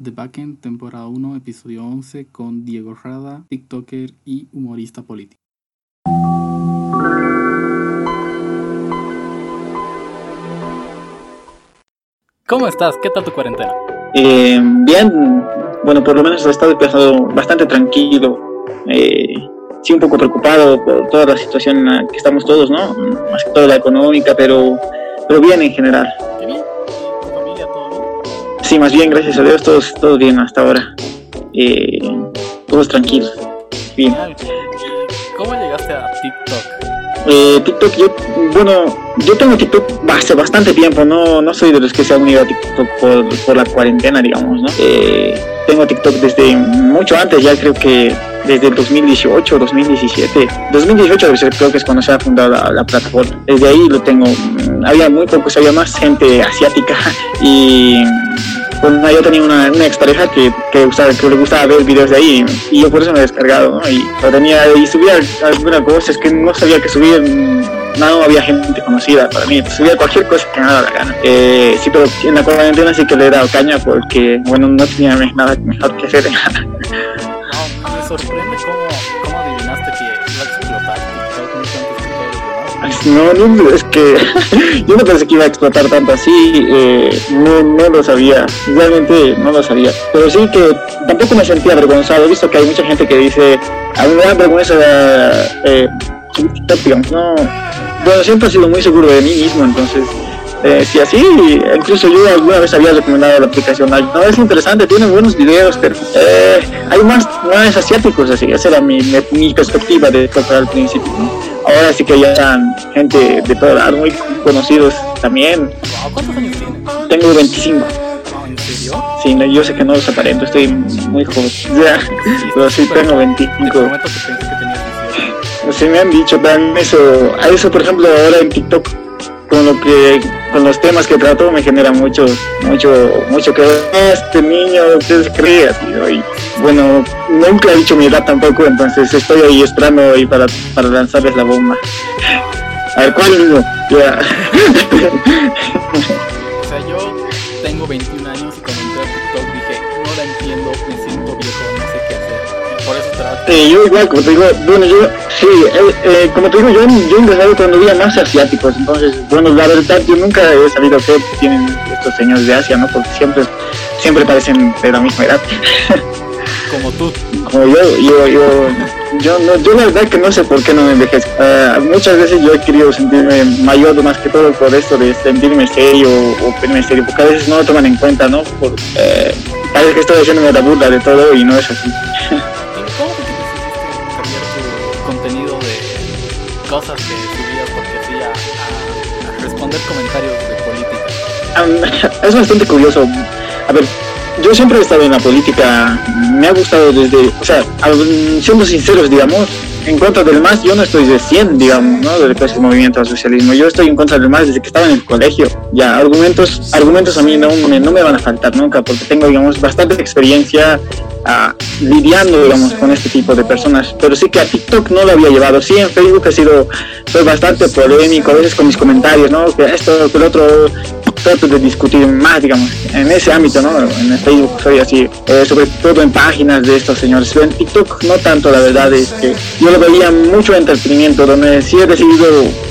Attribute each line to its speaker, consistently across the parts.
Speaker 1: The Backend, temporada 1, episodio 11, con Diego Rada, TikToker y humorista político. ¿Cómo estás? ¿Qué tal tu cuarentena?
Speaker 2: Eh, bien, bueno, por lo menos he estado empezando bastante tranquilo. Eh, sí, un poco preocupado por toda la situación en la que estamos todos, ¿no? Más que todo la económica, pero, pero bien en general.
Speaker 1: ¿Qué bien?
Speaker 2: Sí, más bien, gracias a Dios, todos, todos bien hasta ahora. Eh, todos tranquilos. Bien.
Speaker 1: Genial. ¿Y ¿Cómo llegaste a TikTok?
Speaker 2: Eh, TikTok, yo, bueno, yo tengo TikTok hace bastante tiempo, no, no soy de los que se han unido a TikTok por, por la cuarentena, digamos, ¿no? Eh, tengo TikTok desde mucho antes, ya creo que desde el 2018, 2017. 2018 creo que es cuando se ha fundado la, la plataforma. Desde ahí lo tengo. mm, Había muy pocos, había más gente asiática y bueno, yo tenía una, una expareja que, que, usaba, que le gustaba ver videos de ahí y yo por eso me he descargado. Y lo tenía y subía alguna cosa, es que no sabía que subir, no había gente conocida para mí, subía cualquier cosa que me daba la gana. Eh, sí, pero en la cuarentena sí que le he dado caña porque, bueno, no tenía nada mejor que hacer.
Speaker 1: No,
Speaker 2: no, es que yo no pensé que iba a explotar tanto así, eh, no, no lo sabía, realmente no lo sabía. Pero sí que tampoco me sentía avergonzado, he visto que hay mucha gente que dice, a mí me da vergüenza eh, no. Bueno, siempre he sido muy seguro de mí mismo, entonces, eh, si así, incluso yo alguna vez había recomendado la aplicación, no es interesante, tiene buenos videos, pero eh, hay más, más asiáticos, así, esa era mi, mi, mi perspectiva de al principio, ¿no? Ahora sí que ya están gente de todo lado, muy conocidos también.
Speaker 1: Wow, ¿Cuántos años tienes?
Speaker 2: Tengo 25.
Speaker 1: No, ¿En serio?
Speaker 2: Sí, no, yo sé que no los aparento, estoy muy joven. Ya, pero sí tengo
Speaker 1: Te
Speaker 2: 25.
Speaker 1: prometo que pensé que tenías 18.
Speaker 2: Sí me han dicho también eso, a eso por ejemplo ahora en TikTok con lo que con los temas que trato me genera mucho mucho mucho que "Ah, este niño ¿qué se cree así, ¿no? y bueno nunca he dicho mi edad tampoco entonces estoy ahí esperando ahí para, para lanzarles la bomba. A ver cuál
Speaker 1: O sea, yo tengo 21
Speaker 2: Eh, yo igual, como te digo, bueno, yo, sí, eh, eh, como te digo, yo, yo empecé cuando veía más asiáticos, entonces, bueno, la verdad, yo nunca he sabido qué tienen estos señores de Asia, ¿no? Porque siempre, siempre parecen de la misma edad.
Speaker 1: Como tú.
Speaker 2: Como yo, yo, yo, yo, no, yo la verdad que no sé por qué no me envejezco. Muchas veces yo he querido sentirme mayor, más que todo por esto de sentirme serio o verme serio, porque a veces no lo toman en cuenta, ¿no? Por, eh, parece que estoy haciéndome la burla de todo y no es así.
Speaker 1: contenido de cosas que subías porque sí a, a- responder comentarios de política?
Speaker 2: Es bastante curioso. A ver, yo siempre he estado en la política, me ha gustado desde, o sea, siendo sinceros, digamos, en contra del MAS yo no estoy 100, digamos, ¿no? Del movimiento al socialismo. Yo estoy en contra del MAS desde que estaba en el colegio. Ya, argumentos, argumentos a mí no me, no me van a faltar nunca, porque tengo, digamos, bastante experiencia ah, lidiando, digamos, con este tipo de personas. Pero sí que a TikTok no lo había llevado. Sí, en Facebook ha sido soy bastante polémico, a veces con mis comentarios, ¿no? Que esto, que el otro, trato de discutir más, digamos, en ese ámbito, ¿no? En Facebook soy así, eh, sobre todo en páginas de estos señores. En TikTok no tanto, la verdad es que yo lo veía mucho entretenimiento, donde sí he decidido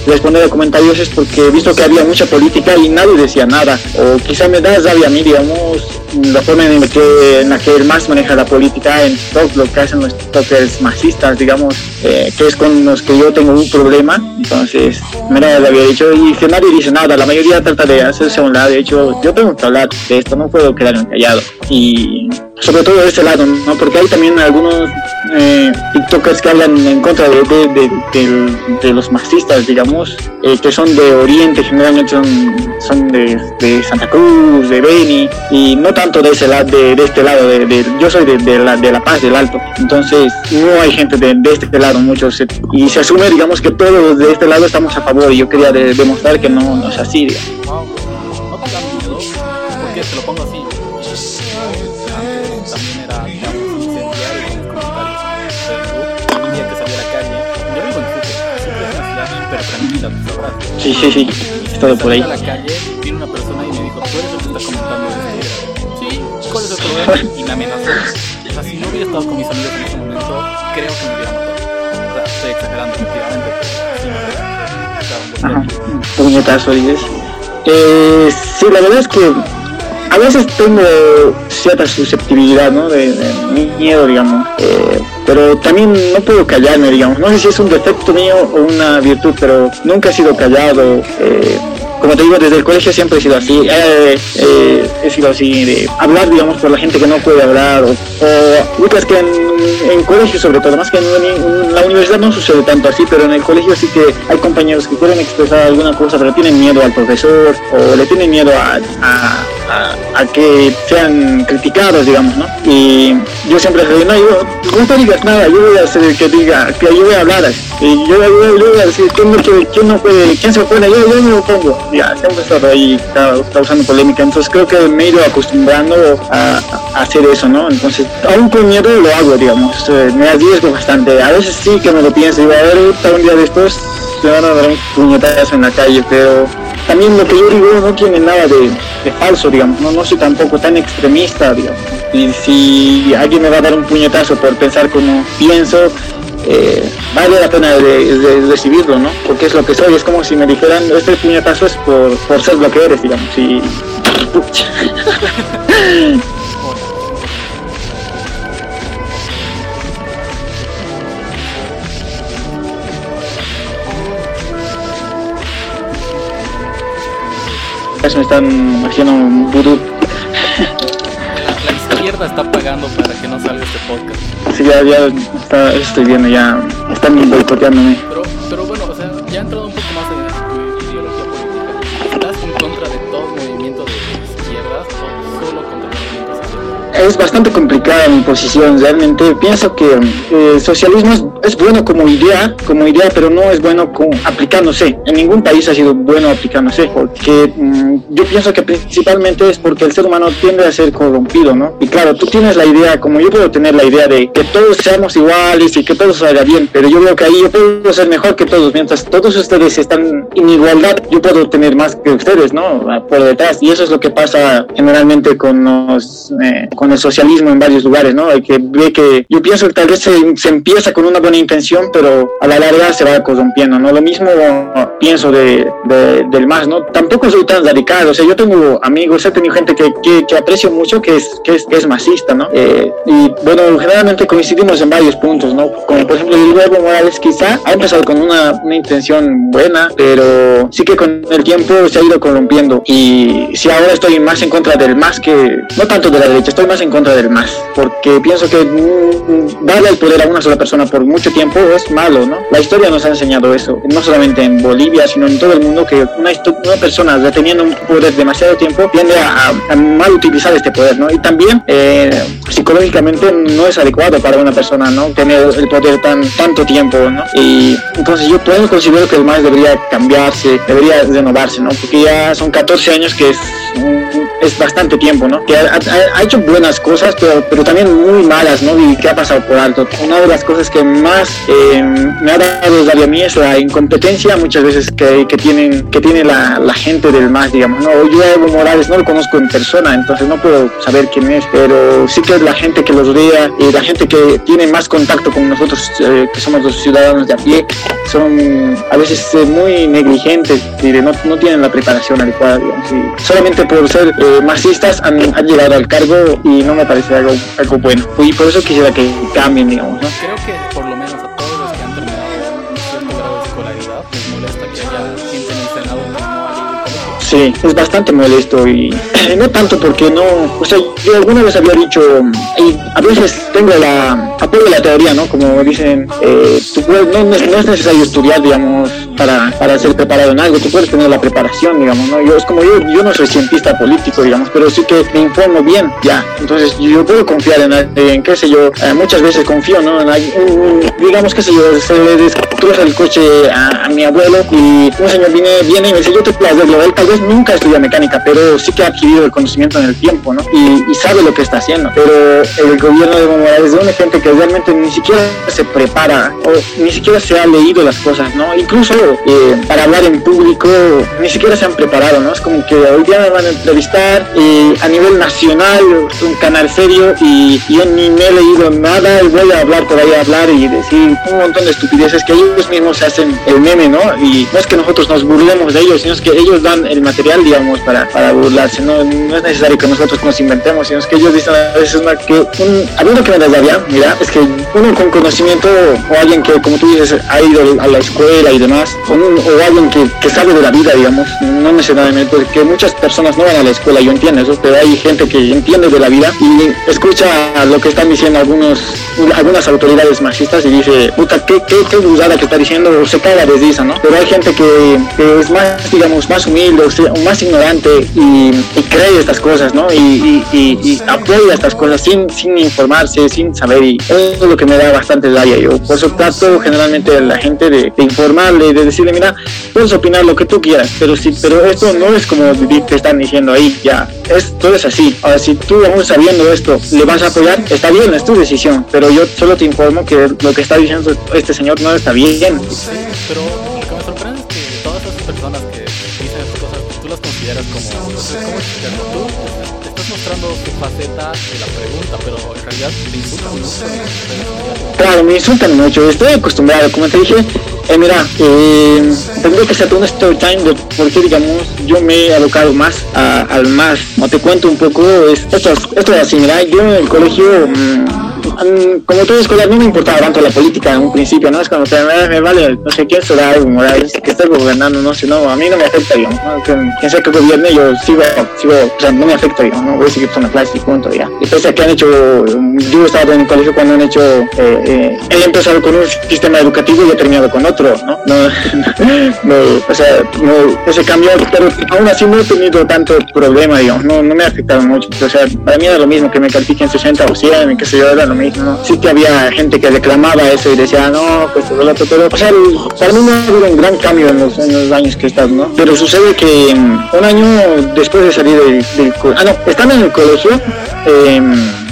Speaker 2: responder a comentarios es porque he visto que había mucha política y nadie decía nada, o quizá me da rabia a mí, digamos, la forma en la que, en la que el más maneja la política en TikTok, lo que hacen los TikTokers masistas, digamos, eh, que es con los que yo tengo un problema, entonces, mira, le había dicho, y que nadie dice nada, la mayoría trata de hacerse a un lado, de hecho, yo tengo que hablar de esto, no puedo quedarme callado, y sobre todo de este lado, ¿no? Porque hay también algunos eh, TikTokers que hablan en contra de, de, los marxistas, digamos, eh, que son de Oriente, generalmente son, son de, Santa Cruz, de Beni, y no tanto de ese lado, de, este lado, de, yo soy de, la, de La Paz del Alto, entonces no hay gente de, este lado, muchos, y se asume, digamos, que todos de este lado estamos a favor, y yo quería de- demostrar que no, no es así, digamos.
Speaker 1: Te lo pongo así. Antes también era, digamos, incendiario con los comentarios en Facebook. Un día que salí a la calle, yo vivo en Sucre, Sucre es una ciudad súper tranquila, tú sabrás.
Speaker 2: Sí, sí, sí, estado por ahí.
Speaker 1: Salí a la calle, vino una persona y me dijo, tú eres el que está comentando esto. Sí, ¿cuál es el problema y me amenazó. O sea, si no hubiera estado con mis amigos en ese momento, creo que me hubiera matado. O sea, estoy exagerando, efectivamente,
Speaker 2: pero sí me Puñetazo, dices. Eh, sí, la verdad es que a veces tengo cierta susceptibilidad, ¿no? De, miedo, digamos. Eh, pero también no puedo callarme, digamos. No sé si es un defecto mío o una virtud, pero nunca he sido callado. Eh, como te digo, desde el colegio siempre he sido así. Eh, eh, he sido así de hablar, digamos, por la gente que no puede hablar. O, o que en, en, colegio, sobre todo, más que en, la universidad no sucede tanto así, pero en el colegio sí que hay compañeros que quieren expresar alguna cosa, pero tienen miedo al profesor o le tienen miedo a, a, que sean criticados, digamos, ¿no? Y yo siempre digo, no, yo, no te digas nada, yo voy a hacer que diga, que yo voy a hablar. Y yo, voy a decir, ¿quién no, quién no puede, quién se opone? Yo, yo me opongo ya siempre estado ahí causando polémica, entonces creo que me he ido acostumbrando a, hacer eso, ¿no? Entonces, aún con miedo lo hago, digamos, me arriesgo bastante, a veces sí que me lo pienso, digo, a ver, un día después se van a dar un puñetazo en la calle, pero también lo que yo digo no tiene nada de, falso, digamos, no, no soy tampoco tan extremista, digamos. Y si alguien me va a dar un puñetazo por pensar como pienso, eh, vale la pena de, recibirlo, ¿no? Porque es lo que soy, es como si me dijeran, este puñetazo es por, ser lo que eres, digamos, y... me están haciendo un vudú
Speaker 1: está pagando para que no salga este podcast.
Speaker 2: Sí, ya, ya está, estoy viendo, ya están boicoteándome.
Speaker 1: Pero, pero bueno, o sea, ya entrado un poco más en
Speaker 2: Es bastante complicada mi posición, realmente pienso que el eh, socialismo es, bueno como idea, como idea, pero no es bueno aplicándose. En ningún país ha sido bueno aplicándose, porque mm, yo pienso que principalmente es porque el ser humano tiende a ser corrompido, ¿no? Y claro, tú tienes la idea, como yo puedo tener la idea de que todos seamos iguales y que todo salga bien, pero yo veo que ahí yo puedo ser mejor que todos, mientras todos ustedes están en igualdad, yo puedo tener más que ustedes, ¿no? Por detrás. Y eso es lo que pasa generalmente con los, eh, con el socialismo en varios lugares, ¿no? Hay que ve que yo pienso que tal vez se, se, empieza con una buena intención, pero a la larga se va corrompiendo, ¿no? Lo mismo pienso de, del más, ¿no? Tampoco soy tan radical, o sea, yo tengo amigos, he tenido gente que, que, aprecio mucho que es, que es, que es masista, ¿no? Eh, y bueno, generalmente coincidimos en varios puntos, ¿no? Como por ejemplo el Evo Morales quizá ha empezado con una, una intención buena, pero sí que con el tiempo se ha ido corrompiendo y si ahora estoy más en contra del más que, no tanto de la derecha, estoy más en contra del más, porque pienso que mm, darle el poder a una sola persona por mucho tiempo es malo, ¿no? La historia nos ha enseñado eso, no solamente en Bolivia, sino en todo el mundo, que una, una persona deteniendo un poder demasiado tiempo tiende a, mal utilizar este poder, ¿no? Y también eh, psicológicamente no es adecuado para una persona, ¿no? Tener el poder tan tanto tiempo, ¿no? Y entonces yo puedo considero que el más debería cambiarse, debería renovarse, ¿no? Porque ya son 14 años que es, bastante tiempo, ¿no? Que ha, hecho buenas cosas, pero, pero también muy malas, ¿no? Y que ha pasado por alto. Una de las cosas que más eh, me ha dado a mí es la incompetencia muchas veces que, que tienen que tiene la, la gente del más, digamos, ¿no? Yo Evo Morales no lo conozco en persona, entonces no puedo saber quién es, pero sí que es la gente que los rodea y la gente que tiene más contacto con nosotros, eh, que somos los ciudadanos de a pie, son a veces eh, muy negligentes y no, no, tienen la preparación adecuada, digamos, y solamente por ser eh, masistas han, llegado al cargo y no me parece algo, algo bueno. Y por eso quisiera que cambien, digamos.
Speaker 1: Creo que por
Speaker 2: Sí, es bastante molesto y no tanto porque no, o sea, yo alguna vez había dicho, y a veces tengo la, apoyo la teoría, ¿no? Como dicen, eh, no, no, es necesario estudiar, digamos, para, para ser preparado en algo, tú puedes tener la preparación, digamos, ¿no? Yo es como yo, yo no soy cientista político, digamos, pero sí que me informo bien, ya, entonces yo puedo confiar en, en qué sé yo, eh, muchas veces confío, ¿no? En, digamos, qué sé yo, se cruza el coche a, mi abuelo y un señor viene, viene y me dice, yo te puedo. Él tal vez nunca estudia mecánica, pero sí que ha adquirido el conocimiento en el tiempo, ¿no? Y, sabe lo que está haciendo. Pero el gobierno de Evo Morales es una gente que realmente ni siquiera se prepara o ni siquiera se ha leído las cosas, ¿no? Incluso eh, para hablar en público ni siquiera se han preparado, ¿no? Es como que hoy día me van a entrevistar eh, a nivel nacional, un canal serio y yo ni me he leído nada y voy a hablar por ahí a hablar y decir un montón de estupideces que ellos mismos hacen el meme, ¿no? Y no es que nosotros nos burlemos de ellos, sino es que ellos dan el material, digamos, para, para burlarse, ¿no? No es necesario que nosotros nos inventemos, sino es que ellos dicen a veces una, que un, algo que me daría, mira, es que uno con conocimiento o alguien que, como tú dices, ha ido a la escuela y demás, o, o alguien que, que, sabe de la vida, digamos, no necesariamente, porque muchas personas no van a la escuela, yo entiendo eso, pero hay gente que entiende de la vida y escucha lo que están diciendo algunos algunas autoridades marxistas y dice, puta, qué, qué, qué que está diciendo, o se caga de risa, ¿no? Pero hay gente que, es más, digamos, más humilde o más ignorante y, cree estas cosas, ¿no? Y, y, apoya estas cosas sin, sin informarse, sin saber y eso es lo que me da bastante rabia. Yo por eso trato generalmente a la gente de, informarle, de decirle, mira, puedes opinar lo que tú quieras, pero sí, pero esto no es como te están diciendo ahí, ya, esto es así. Ahora, si tú aún sabiendo esto le vas a apoyar, está bien, es tu decisión, pero yo solo te informo que lo que está diciendo este señor no está bien.
Speaker 1: Pero lo que me sorprende es que todas esas personas que dicen estas cosas, tú las consideras como, ¿cómo explicarlo? Tú te estás mostrando tu faceta de la pregunta, pero en realidad te insultan mucho.
Speaker 2: Claro, me insultan mucho, estoy acostumbrado, como te dije, eh, mira, eh, tendría que ser un story time de por qué, digamos, yo me he alocado más al más. No te cuento un poco, esto, esto es así, mira, yo en el colegio... Mmm, como todo escolar no me importaba tanto la política en un principio, ¿no? Es como que me, vale, no sé quién será Evo Morales, que esté gobernando, no sé, no, a mí no me afecta, yo, ¿no? quien sea que gobierne, yo sigo, sigo, o sea, no me afecta, yo, ¿no? Voy a seguir con la clase y punto, ya. Y pese a que han hecho, yo estaba en el colegio cuando han hecho, eh, eh, he empezado con un sistema educativo y he terminado con otro, ¿no? No, no, o sea, no, ese cambio, pero aún así no he tenido tanto problema, digamos, no, no me ha afectado mucho, o sea, para mí era lo mismo que me califiquen 60 o 100, que se yo, era lo mismo Sí que había gente que reclamaba eso y decía, no, pues lo otro, pero, o sea, para mí no ha habido un gran cambio en los, años que he estado, ¿no? Pero sucede que mm, un año después de salir del, del ah, no, estando en el colegio, eh,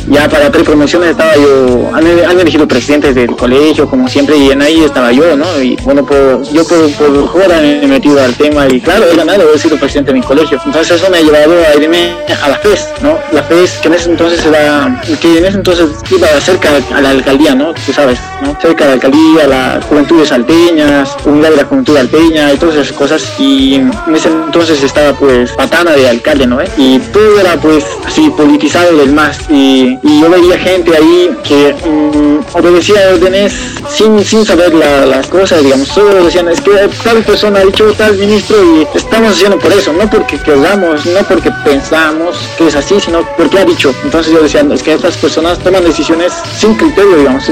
Speaker 2: ya para tres promociones estaba yo, han, elegido presidentes del colegio, como siempre, y en ahí estaba yo, ¿no? Y bueno, yo por, por me he metido al tema y claro, he ganado, he sido presidente de mi colegio. Entonces eso me ha llevado a irme a la FES, ¿no? La FES, que en ese entonces era, que en ese entonces iba cerca a la alcaldía, ¿no? Tú sabes, ¿no? Cerca de la alcaldía, la juventud de Salteñas, unidad de la juventud alteña y todas esas cosas. Y en ese entonces estaba pues patana de alcalde, ¿no? Y todo era pues así politizado del más. Y y yo veía gente ahí que mm, obedecía órdenes sin, sin saber las cosas, digamos, solo decían, es que tal persona ha dicho tal ministro y estamos haciendo por eso, no porque queramos, no porque pensamos que es así, sino porque ha dicho. Entonces yo decía, es que estas personas toman decisiones sin criterio, digamos,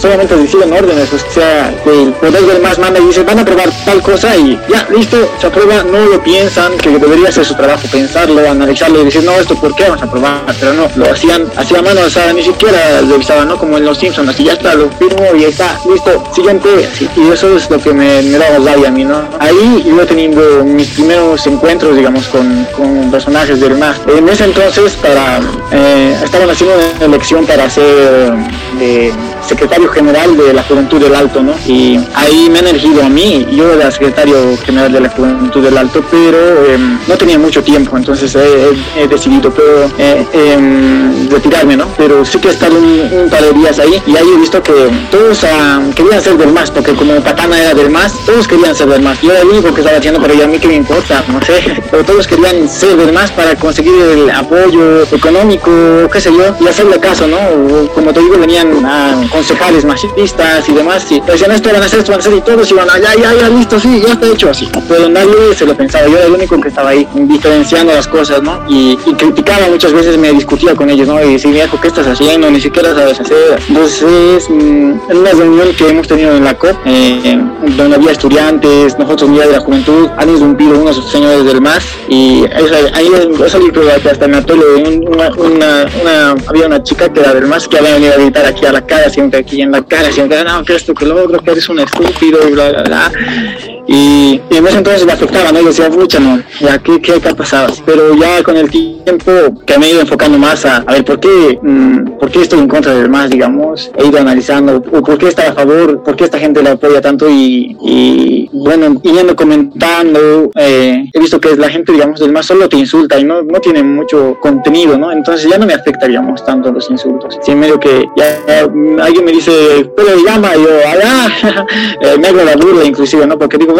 Speaker 2: solamente deciden órdenes, o sea, el poder del más manda y dice, van a probar tal cosa y ya, listo, se aprueba, no lo piensan, que debería ser su trabajo pensarlo, analizarlo y decir, no, esto por qué vamos a aprobar, pero no, lo hacían hacía mano, sea, ni siquiera revisaban, ¿no? Como en los Simpsons, así ya está, lo firmo y está, listo, siguiente, y eso es lo que me, me daba rabia a mí, ¿no? Ahí he tenido mis primeros encuentros, digamos, con, con personajes del MAS. En ese entonces, para, eh, estaban haciendo una elección para ser de secretario general de la Juventud del Alto, ¿no? Y ahí me han elegido a mí, yo era secretario general de la Juventud del Alto, pero em, no tenía mucho tiempo, entonces he, decidido pero, eh, em, retirarme, ¿no? Pero sí que he estado un, par de días ahí y ahí he visto que todos ah, querían ser del MAS, porque como Patana era del MAS, todos querían ser del MAS. Yo era el que estaba haciendo, pero ya a mí que me importa, no sé, pero todos querían ser del MAS para conseguir el apoyo económico, qué sé yo, y hacerle caso, ¿no? como te digo, venían a concejales machistas y demás, y decían esto van a hacer, esto van a hacer, y todos iban, ya, ya, ya, listo, sí, ya está hecho así. Pero nadie se lo pensaba, yo era el único que estaba ahí diferenciando las cosas, ¿no? Y, criticaba muchas veces, me discutía con ellos, ¿no? Y decía, viejo, ¿qué estás haciendo? Ni siquiera sabes hacer. Entonces, mm, en una reunión que hemos tenido en la COP, eh, donde había estudiantes, nosotros, Unidad de la Juventud, han irrumpido unos señores del MAS, y ahí he salido hasta me atole, una, una, una, había una chica que era del MAS que había venido a gritar aquí a la cara, así aquí en la cara, siempre, no, que esto, que lo otro, que eres un estúpido, y bla, bla, bla. Y, en ese entonces le afectaba, ¿no? Y decía, mucha, no, ya, ¿qué, qué, qué ha pasado? Pero ya con el tiempo que me he ido enfocando más a, a ver, ¿por qué, mm, ¿por qué estoy en contra del más, digamos? He ido analizando, o ¿por qué está a favor? ¿Por qué esta gente le apoya tanto? Y, y bueno, yendo comentando, eh, he visto que la gente, digamos, del más solo te insulta y no, no tiene mucho contenido, ¿no? Entonces ya no me afecta, digamos, tanto los insultos. Sí, medio que ya, alguien me dice, pero llama, y yo, allá, eh, me hago la burla inclusive, ¿no? Porque digo,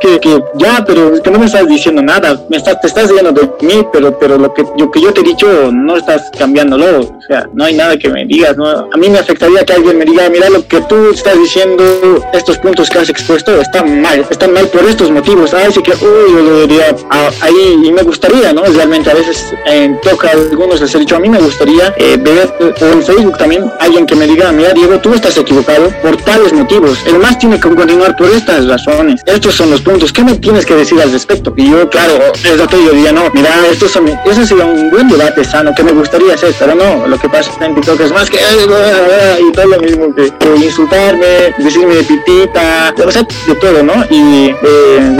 Speaker 2: que, que, ya, pero es que no me estás diciendo nada, me estás, te estás diciendo de mí, pero, pero lo que yo, que yo te he dicho no estás cambiándolo, o sea, no hay nada que me digas, ¿no? A mí me afectaría que alguien me diga, mira, lo que tú estás diciendo, estos puntos que has expuesto están mal, están mal por estos motivos, ah, sí que, uy, yo lo diría ah, ahí, y me gustaría, ¿no? Realmente a veces eh, toca algunos les he dicho, a mí me gustaría eh, ver, o en Facebook también, alguien que me diga, mira, Diego, tú estás equivocado por tales motivos, el más tiene que continuar por estas razones, estos son los puntos, ¿qué me tienes que decir al respecto? Y yo, claro, es lo yo diría, no, mira, estos son, eso sería un buen debate sano que me gustaría hacer, pero no, lo que pasa en TikTok es más que, y todo lo mismo que, insultarme, decirme de pitita, o sea, de todo, ¿no? Y eh,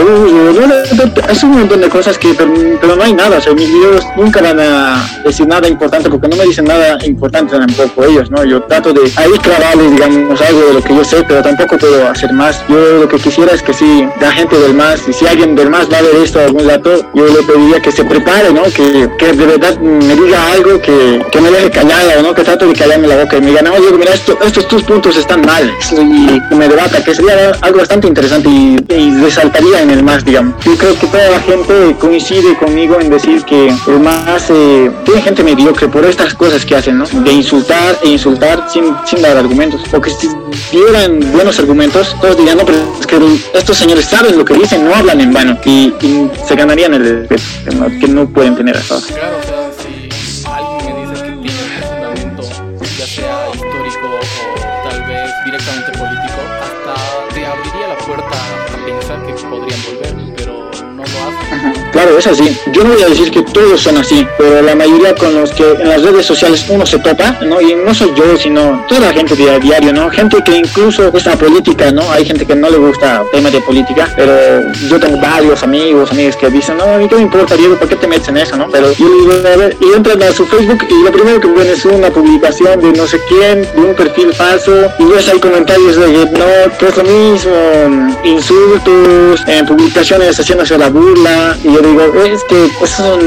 Speaker 2: es un montón de cosas que, pero, no hay nada, o sea, mis videos nunca van a decir nada importante porque no me dicen nada importante tampoco ellos, ¿no? Yo trato de ahí clavarles, digamos, algo de lo que yo sé, pero tampoco puedo hacer más. Yo lo que quisiera es que si la gente del MAS, y si alguien del MAS va a ver esto algún dato, yo le pediría que se prepare, ¿no? Que, que de verdad me diga algo que, que me deje callada, ¿no? Que trato de callarme la boca y me diga, no, Diego, mira, esto, estos tus puntos están mal, y me debata, que sería algo bastante interesante y, resaltaría en el MAS, digamos. Yo creo que toda la gente coincide conmigo en decir que el MAS eh, tiene gente mediocre por estas cosas que hacen, ¿no? De insultar e insultar sin, sin dar argumentos. Porque si dieran buenos argumentos, todos dirían, no, pero es que estos señores saben lo que dicen, no hablan en vano y, se ganarían el respeto que no, pueden tener hasta ahora.
Speaker 1: Claro,
Speaker 2: es así. Yo no voy a decir que todos son así, pero la mayoría con los que en las redes sociales uno se topa, ¿no? Y no soy yo, sino toda la gente de diario, ¿no? Gente que incluso esta política, ¿no? Hay gente que no le gusta temas de política, pero yo tengo varios amigos, amigas que dicen, no, a mí qué me importa, Diego, ¿por qué te metes en eso, no? Pero yo y entran a su Facebook y lo primero que ven es una publicación de no sé quién, de un perfil falso, y ves hay comentarios de no, que es lo mismo, insultos, en publicaciones haciéndose la burla, y digo, es que eso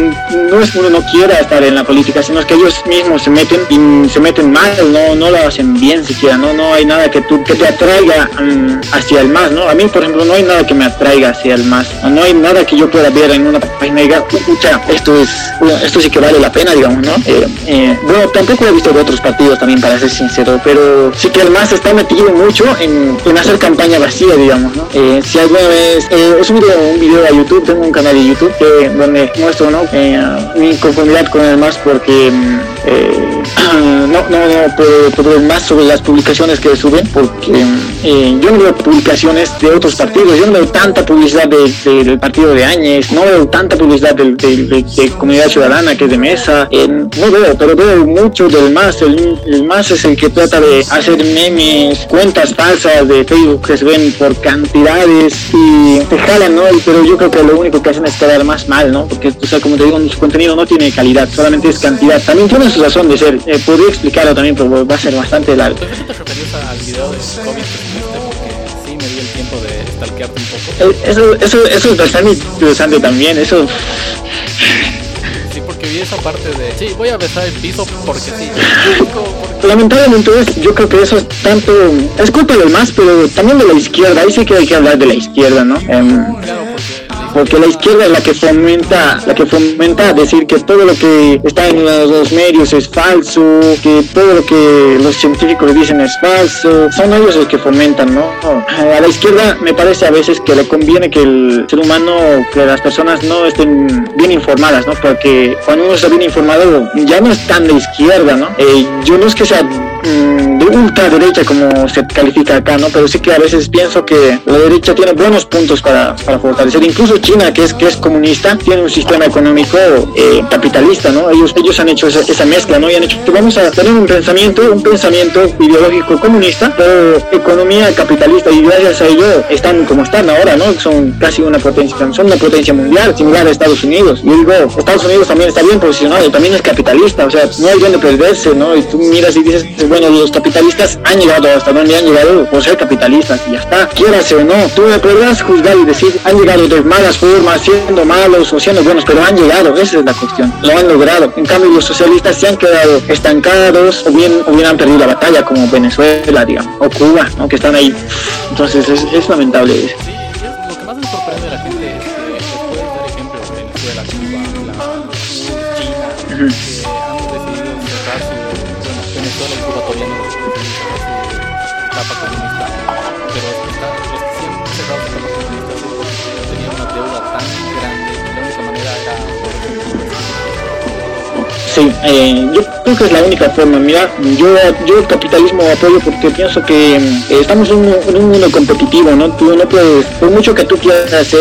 Speaker 2: no es que uno no quiera estar en la política, sino que ellos mismos se meten y se meten mal, no, no lo hacen bien siquiera, no, no hay nada que tú que te atraiga um, hacia el más, ¿no? A mí, por ejemplo, no hay nada que me atraiga hacia el más, no hay nada que yo pueda ver en una página y diga, escucha, esto es, esto sí que vale la pena, digamos, ¿no? Eh, eh, bueno, tampoco he visto de otros partidos también, para ser sincero, pero sí que el más está metido mucho en, en hacer campaña vacía, digamos, ¿no? Eh, si alguna vez, he subido un video a YouTube, tengo un canal de YouTube que, donde muestro ¿no? Eh, mi conformidad con el MAS porque mm, eh, no, no, no puedo, más sobre las publicaciones que suben porque eh, yo no veo publicaciones de otros partidos, yo no veo tanta publicidad del partido de Áñez, no veo tanta publicidad de, Comunidad Ciudadana que es de Mesa, no veo, pero veo mucho del MAS, el, el MAS es el que trata de hacer memes, cuentas falsas de Facebook que se ven por cantidades y te jalan, ¿no? Pero yo creo que lo único que hacen es quedar más mal, ¿no? Porque, o sea, como te digo, su contenido no tiene calidad, solamente es cantidad. También tiene su razón de ser. Eh, podría explicarlo también, pero va a ser bastante largo.
Speaker 1: ¿Por qué te referías al video de COVID Porque sí me dio el tiempo de stalkearte un poco.
Speaker 2: Eso, eso, eso es bastante interesante también, eso...
Speaker 1: Sí, porque vi esa parte de, sí, voy a besar el piso porque sí.
Speaker 2: Lamentablemente yo creo que eso es tanto, es culpa del más, pero también de la izquierda, ahí sí que hay que hablar de la izquierda, ¿no? Um, claro, porque porque la izquierda es la que fomenta, la que fomenta decir que todo lo que está en los medios es falso, que todo lo que los científicos dicen es falso, son ellos los que fomentan, ¿no? A la izquierda me parece a veces que le conviene que el ser humano, que las personas no estén bien informadas, ¿no? Porque cuando uno está bien informado ya no es tan de izquierda, ¿no? Eh, yo no es que sea de ultraderecha como se califica acá, ¿no? Pero sí que a veces pienso que la derecha tiene buenos puntos para, para fortalecer. Incluso China, que es, que es comunista, tiene un sistema económico eh, capitalista, ¿no? Ellos, ellos han hecho esa, esa, mezcla, ¿no? Y han hecho vamos a tener un pensamiento, un pensamiento ideológico comunista, pero economía capitalista y gracias a ello están como están ahora, ¿no? Son casi una potencia, son una potencia mundial, similar a Estados Unidos. Y digo, Estados Unidos también está bien posicionado, también es capitalista, o sea, no hay donde perderse, ¿no? Y tú miras y dices, bueno, los capitalistas han llegado hasta donde han llegado por ser capitalistas y ya está, quieras o no, tú me podrás juzgar y decir, han llegado de malas formas, siendo malos o siendo buenos, pero han llegado, esa es la cuestión, lo han logrado. En cambio, los socialistas se han quedado estancados o bien, o bien han perdido la batalla, como Venezuela, digamos, o Cuba, ¿no? Que están ahí. Entonces es, es lamentable.
Speaker 1: Sí, lo que más me sorprende de la gente es que después dar ejemplo Venezuela, Cuba, la China, Sí,
Speaker 2: eh, yo creo que es la única forma. Mira, yo, yo capitalismo apoyo porque pienso que eh, estamos en un, mundo competitivo, ¿no? Tú no puedes, por mucho que tú quieras ser,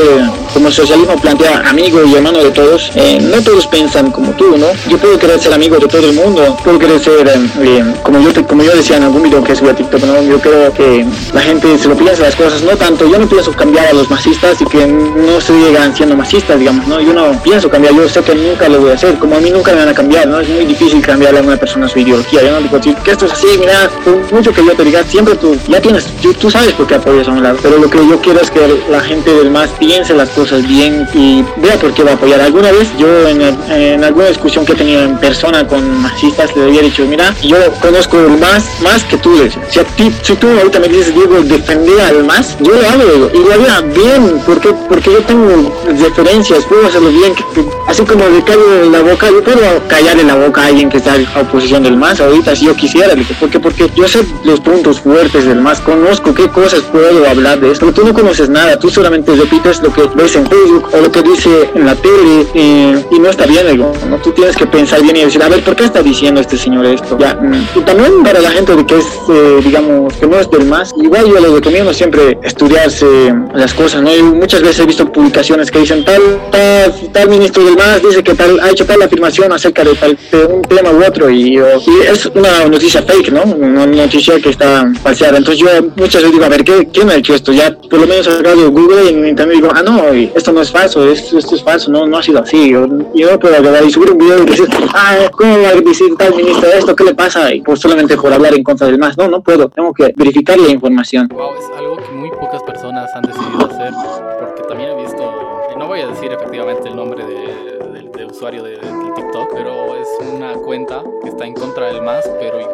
Speaker 2: como el socialismo plantea, amigo y hermano de todos, eh, no todos piensan como tú, ¿no? Yo puedo querer ser amigo de todo el mundo, puedo querer ser, eh, como, yo como yo decía en algún video que subí a TikTok, ¿no? Yo creo que la gente se lo piensa las cosas, no tanto, yo no pienso cambiar a los masistas y que no se llegan siendo masistas, digamos, ¿no? Yo no pienso cambiar, yo sé que nunca lo voy a hacer, como a mí nunca me van a cambiar, ¿no? Es muy difícil a una persona su ideología. Yo no digo que esto es así, mira, por mucho que yo te diga, siempre tú ya tienes, tú, tú sabes por qué apoyas a un lado. Pero lo que yo quiero es que la gente del MAS piense las cosas bien y vea por qué va a apoyar. Alguna vez yo en, en alguna discusión que he tenido en persona con masistas le había dicho, mira, yo conozco el MAS más que tú. Si, a ti, si tú ahorita me dices, Diego, defender al MAS, yo lo hago y lo haría bien, porque, porque yo tengo referencias, puedo hacerlo bien. Que, que, así como le callo en la boca, yo puedo callar en la boca a alguien que está oposición del MAS ahorita si yo quisiera, porque, porque yo sé los puntos fuertes del MAS, conozco qué cosas puedo hablar de esto, pero tú no conoces nada, tú solamente repites lo que ves en Facebook o lo que dice en la tele eh, y no está bien, digo, ¿no? Tú tienes que pensar bien y decir, a ver, ¿por qué está diciendo este señor esto? Ya, y también para la gente de que es, eh, digamos, que no es del MAS, igual yo les recomiendo siempre estudiarse las cosas, ¿no? Muchas veces he visto publicaciones que dicen tal, tal, tal ministro del MAS dice que tal, ha hecho tal afirmación acerca de tal, de un tema u otro y, y es una noticia fake, ¿no? Una noticia que está falseada. Entonces yo muchas veces digo, a ver, ¿qué, ¿quién ha hecho esto? Ya por lo menos agarro Google y en internet digo, ah, no, esto no es falso, esto, esto es falso, no, no ha sido así. Yo, yo no puedo agarrar y subir un video y decir, ah, ¿cómo va a decir tal ministro esto? ¿Qué le pasa? Y pues solamente por hablar en contra del más. No, no puedo. Tengo que verificar la información.
Speaker 1: Wow, es algo que muy pocas personas han decidido hacer, porque también he visto, no voy a decir efectivamente el nombre de, de, de usuario de, de, TikTok, pero es una cuenta que está en contra del MAS, pero eh,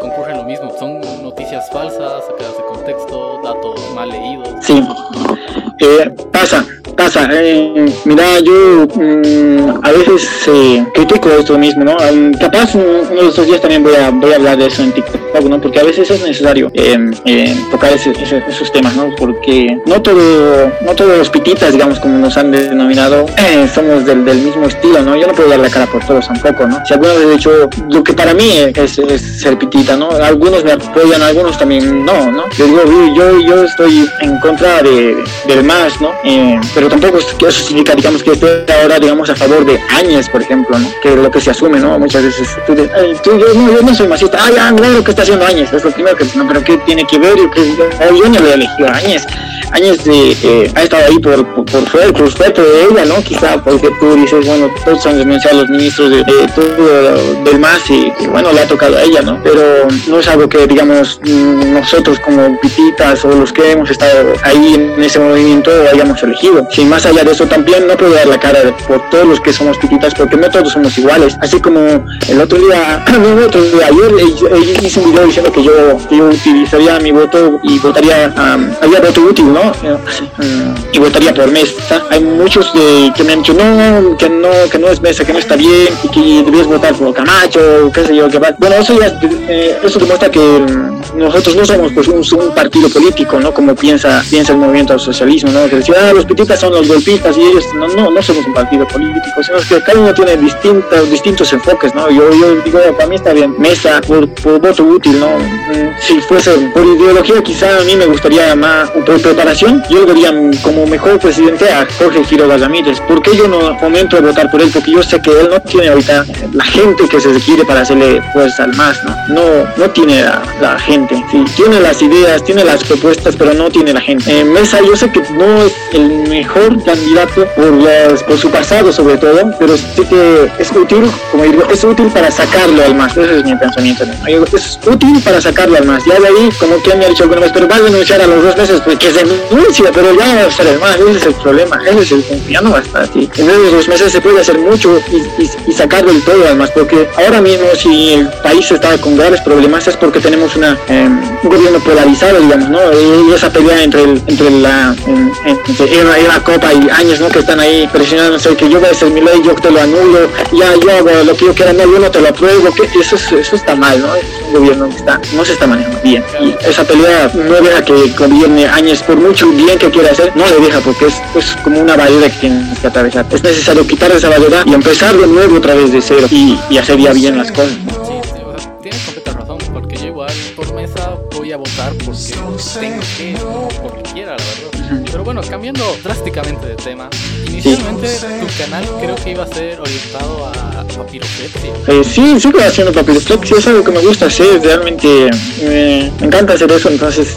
Speaker 1: concurre lo mismo. Son noticias falsas, sacadas de contexto, datos mal leídos.
Speaker 2: Sí, eh, pasa, pasa. Eh, mira, yo mmm, a veces eh, critico esto mismo, ¿no? Um, capaz uno de estos días también voy a, voy a hablar de eso en TikTok, ¿no? Porque a veces es necesario tocar ese, ese, esos temas, ¿no? Porque no todo, no todos los pititas, digamos, como nos han denominado, somos del, del, mismo estilo, ¿no? Yo no puedo dar la por todos tampoco, ¿no? Si alguno de hecho, lo que para mí es, es ser pitita, ¿no? Algunos me apoyan, algunos también no, ¿no? Yo digo, yo, yo estoy en contra de, del más, ¿no? Eh, pero tampoco eso significa, digamos, que esté ahora, digamos, a favor de Áñez, por ejemplo, ¿no? Que lo que se asume, ¿no? Muchas veces tú, yo, no, yo no soy masista, ah, ya, mira lo que está haciendo Áñez, es lo primero que, no, pero ¿qué tiene que ver? Yo, que, yo, yo no le he elegido a Áñez. Áñez de, eh, ha estado ahí por, por, por, por, por de ella, ¿no? Quizá porque tú dices, bueno, todos han denunciado a los ministros de, de todo del MAS y, y, bueno, le ha tocado a ella, ¿no? Pero no es algo que, digamos, nosotros como pititas o los que hemos estado ahí en ese movimiento hayamos elegido. Si más allá de eso también no puedo dar la cara por todos los que somos pititas porque no todos somos iguales. Así como el otro día, el otro día, ayer hice un video diciendo que yo, yo utilizaría mi voto y votaría, um, había voto útil, ¿no? Y votaría por Mesa. Hay muchos de, que me han dicho, no, que no, que no es Mesa, que no está bien y que debías votar por Camacho, qué sé yo, que va. Bueno, eso ya, eh, eso demuestra que nosotros no somos pues un, un, partido político, ¿no? Como piensa, piensa el movimiento al socialismo, ¿no? Que decía, ah, los pititas son los golpistas y ellos, no, no, no somos un partido político, sino que cada uno tiene distintos, distintos enfoques, ¿no? Yo, yo digo, para mí está bien, Mesa, por, por voto útil, ¿no? Mm, si fuese por ideología, quizá a mí me gustaría más, por preparación, yo vería como mejor presidente a Jorge Quiroga Ramírez. ¿Por qué yo no fomento votar por él? Porque yo sé que él no tiene ahorita la gente que se requiere para hacerle fuerza al MAS, ¿no? No, no tiene la, gente. Sí, tiene las ideas, tiene las propuestas, pero no tiene la gente. Mesa, yo sé que no es el mejor candidato por, por su pasado, sobre todo, pero sé que es útil, como digo, es útil para sacarlo al MAS. Ese es mi pensamiento. Es útil para sacarlo al MAS. Ya de ahí, como que me ha dicho alguna vez, pero va a denunciar a los dos meses, pues que se denuncia, pero ya va a estar el MAS. Ese es el problema. Ese es el ya no va a estar así. En esos dos meses se puede hacer mucho y, y, y sacarlo del todo, además, porque ahora mismo, si el país está con graves problemas, es porque tenemos una, em, un gobierno polarizado, digamos, ¿no? Y esa pelea entre, el, entre la entre Eva, Copa y Años, ¿no? Que están ahí presionándose que yo voy a hacer mi ley, yo te lo anulo, ya yo hago lo que yo quiera, no, yo no te lo apruebo, que eso, eso está mal, ¿no? Gobierno que está, no se está manejando bien. Y esa pelea no deja que gobierne Años, por mucho bien que quiera hacer, no le deja porque es, es como una barrera que tienes que atravesar. Es necesario quitar esa barrera y empezar de nuevo otra vez de cero y, y hacer ya bien las cosas.
Speaker 1: tienes completa razón, porque yo igual por mesa voy a votar porque tengo que, no porque quiera, la verdad. Pero bueno, cambiando drásticamente de tema, inicialmente tu canal creo que iba a ser orientado a papiroflexia.
Speaker 2: Eh, sí, sigo haciendo papiroflexia, es algo que me gusta hacer, realmente me, encanta hacer eso, entonces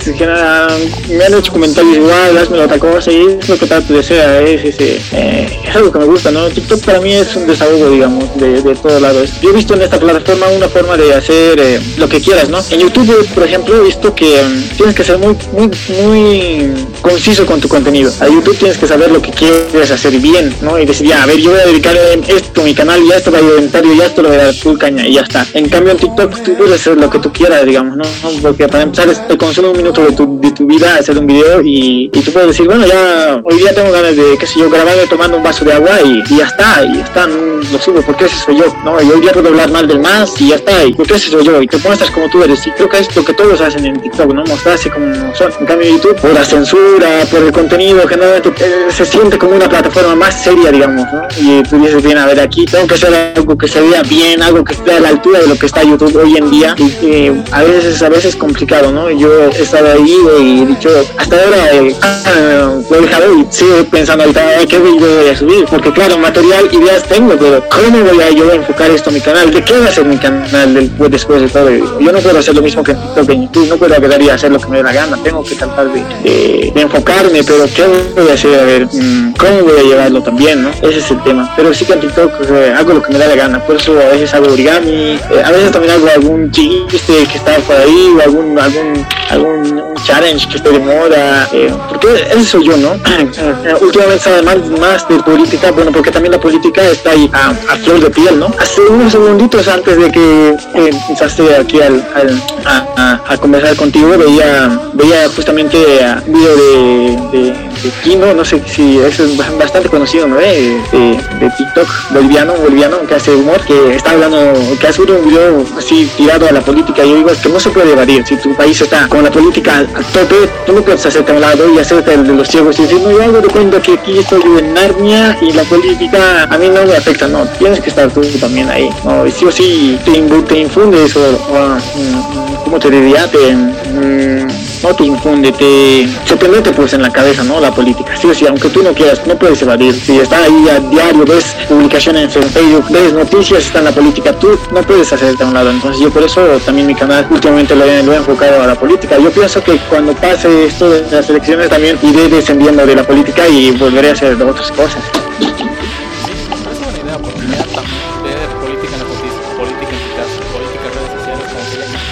Speaker 2: me han hecho comentarios igual, hazme otra cosa y es lo que trato de hacer, es, eh, es algo que me gusta, ¿no? TikTok para mí es un desahogo, digamos, de, de todos lados. Yo he visto en esta plataforma una forma de hacer eh, lo que quieras, ¿no? En YouTube, por ejemplo, he visto que um, tienes que ser muy, muy, muy conciso con tu contenido. A YouTube tienes que saber lo que quieres hacer bien, ¿no? Y decir, a ver, yo voy a dedicar esto, mi canal, ya esto inventario, ya esto lo voy a dar full caña y ya está. En cambio en TikTok tú puedes hacer lo que tú quieras, digamos, ¿no? Porque para empezar te consume un minuto de tu, de tu vida hacer un video y, tú puedes decir, bueno, ya hoy día tengo ganas de, qué sé yo, grabarme tomando un vaso de agua y, ya está, y ya está, no, lo subo, porque ese soy yo, ¿no? Y hoy día puedo hablar mal del más y ya está, y porque ese soy yo, y te muestras como tú eres. Y creo que es lo que todos hacen en TikTok, ¿no? Mostrarse como son. En cambio YouTube, por la censura, por el contenido, generalmente eh, se siente como una plataforma más seria, digamos, ¿no? Y tú dices, bien, a ver, aquí tengo que hacer algo que se vea bien, algo que esté a la altura de lo que está YouTube hoy en día. Y a veces, a veces es complicado, ¿no? Yo he estado ahí y he dicho, hasta ahora eh, ah, lo he dejado y sigo pensando ahorita, ¿qué video voy a subir? Porque claro, material, ideas tengo, pero ¿cómo voy a yo enfocar esto a mi canal? ¿De qué va a ser mi canal después, de todo? Yo no puedo hacer lo mismo que en YouTube, no puedo agarrar y hacer lo que me dé la gana, tengo que tratar de, de, de enfocarme, pero ¿qué voy a hacer? A ver, mm, ¿cómo voy a llevarlo también, no? Ese es el tema. Pero sí que TikTok hago lo que me da la gana, por eso a veces hago origami, eh, a veces también hago algún chiste que está por ahí, o algún, algún, algún challenge que esté de moda, eh, porque eso soy yo, ¿no? Últimamente sabe más, de política, bueno, porque también la política está ahí a, flor de piel, ¿no? Hace unos segunditos antes de que eh, empezaste aquí al, al a, a, conversar contigo, veía, veía justamente un video de, de, de, Kino, no sé si es bastante conocido, ¿no? De, de, TikTok boliviano, boliviano, que hace humor, que está hablando, que ha subido un video así tirado a la política. Yo digo, es que no se puede evadir. Si tu país está con la política al, al tope, tú no puedes hacerte a un lado y el de los ciegos y decir, no, yo hago de cuenta que aquí estoy en Narnia y la política a mí no me afecta, no, tienes que estar tú también ahí, no, y sí o sí te, te infunde eso, o, ¿cómo te diría? Te, mm, no te infunde, te, se te mete pues en la cabeza, ¿no? La política, sí o sí, aunque tú no quieras, no puedes evadir, si está ahí a diario, ves publicaciones en Facebook, ves noticias, está en la política, tú no puedes hacerte a un lado, entonces yo por eso también mi canal últimamente lo he enfocado a la política, yo pienso que cuando pase esto de las elecciones también iré descendiendo de la política y volveré a hacer otras cosas.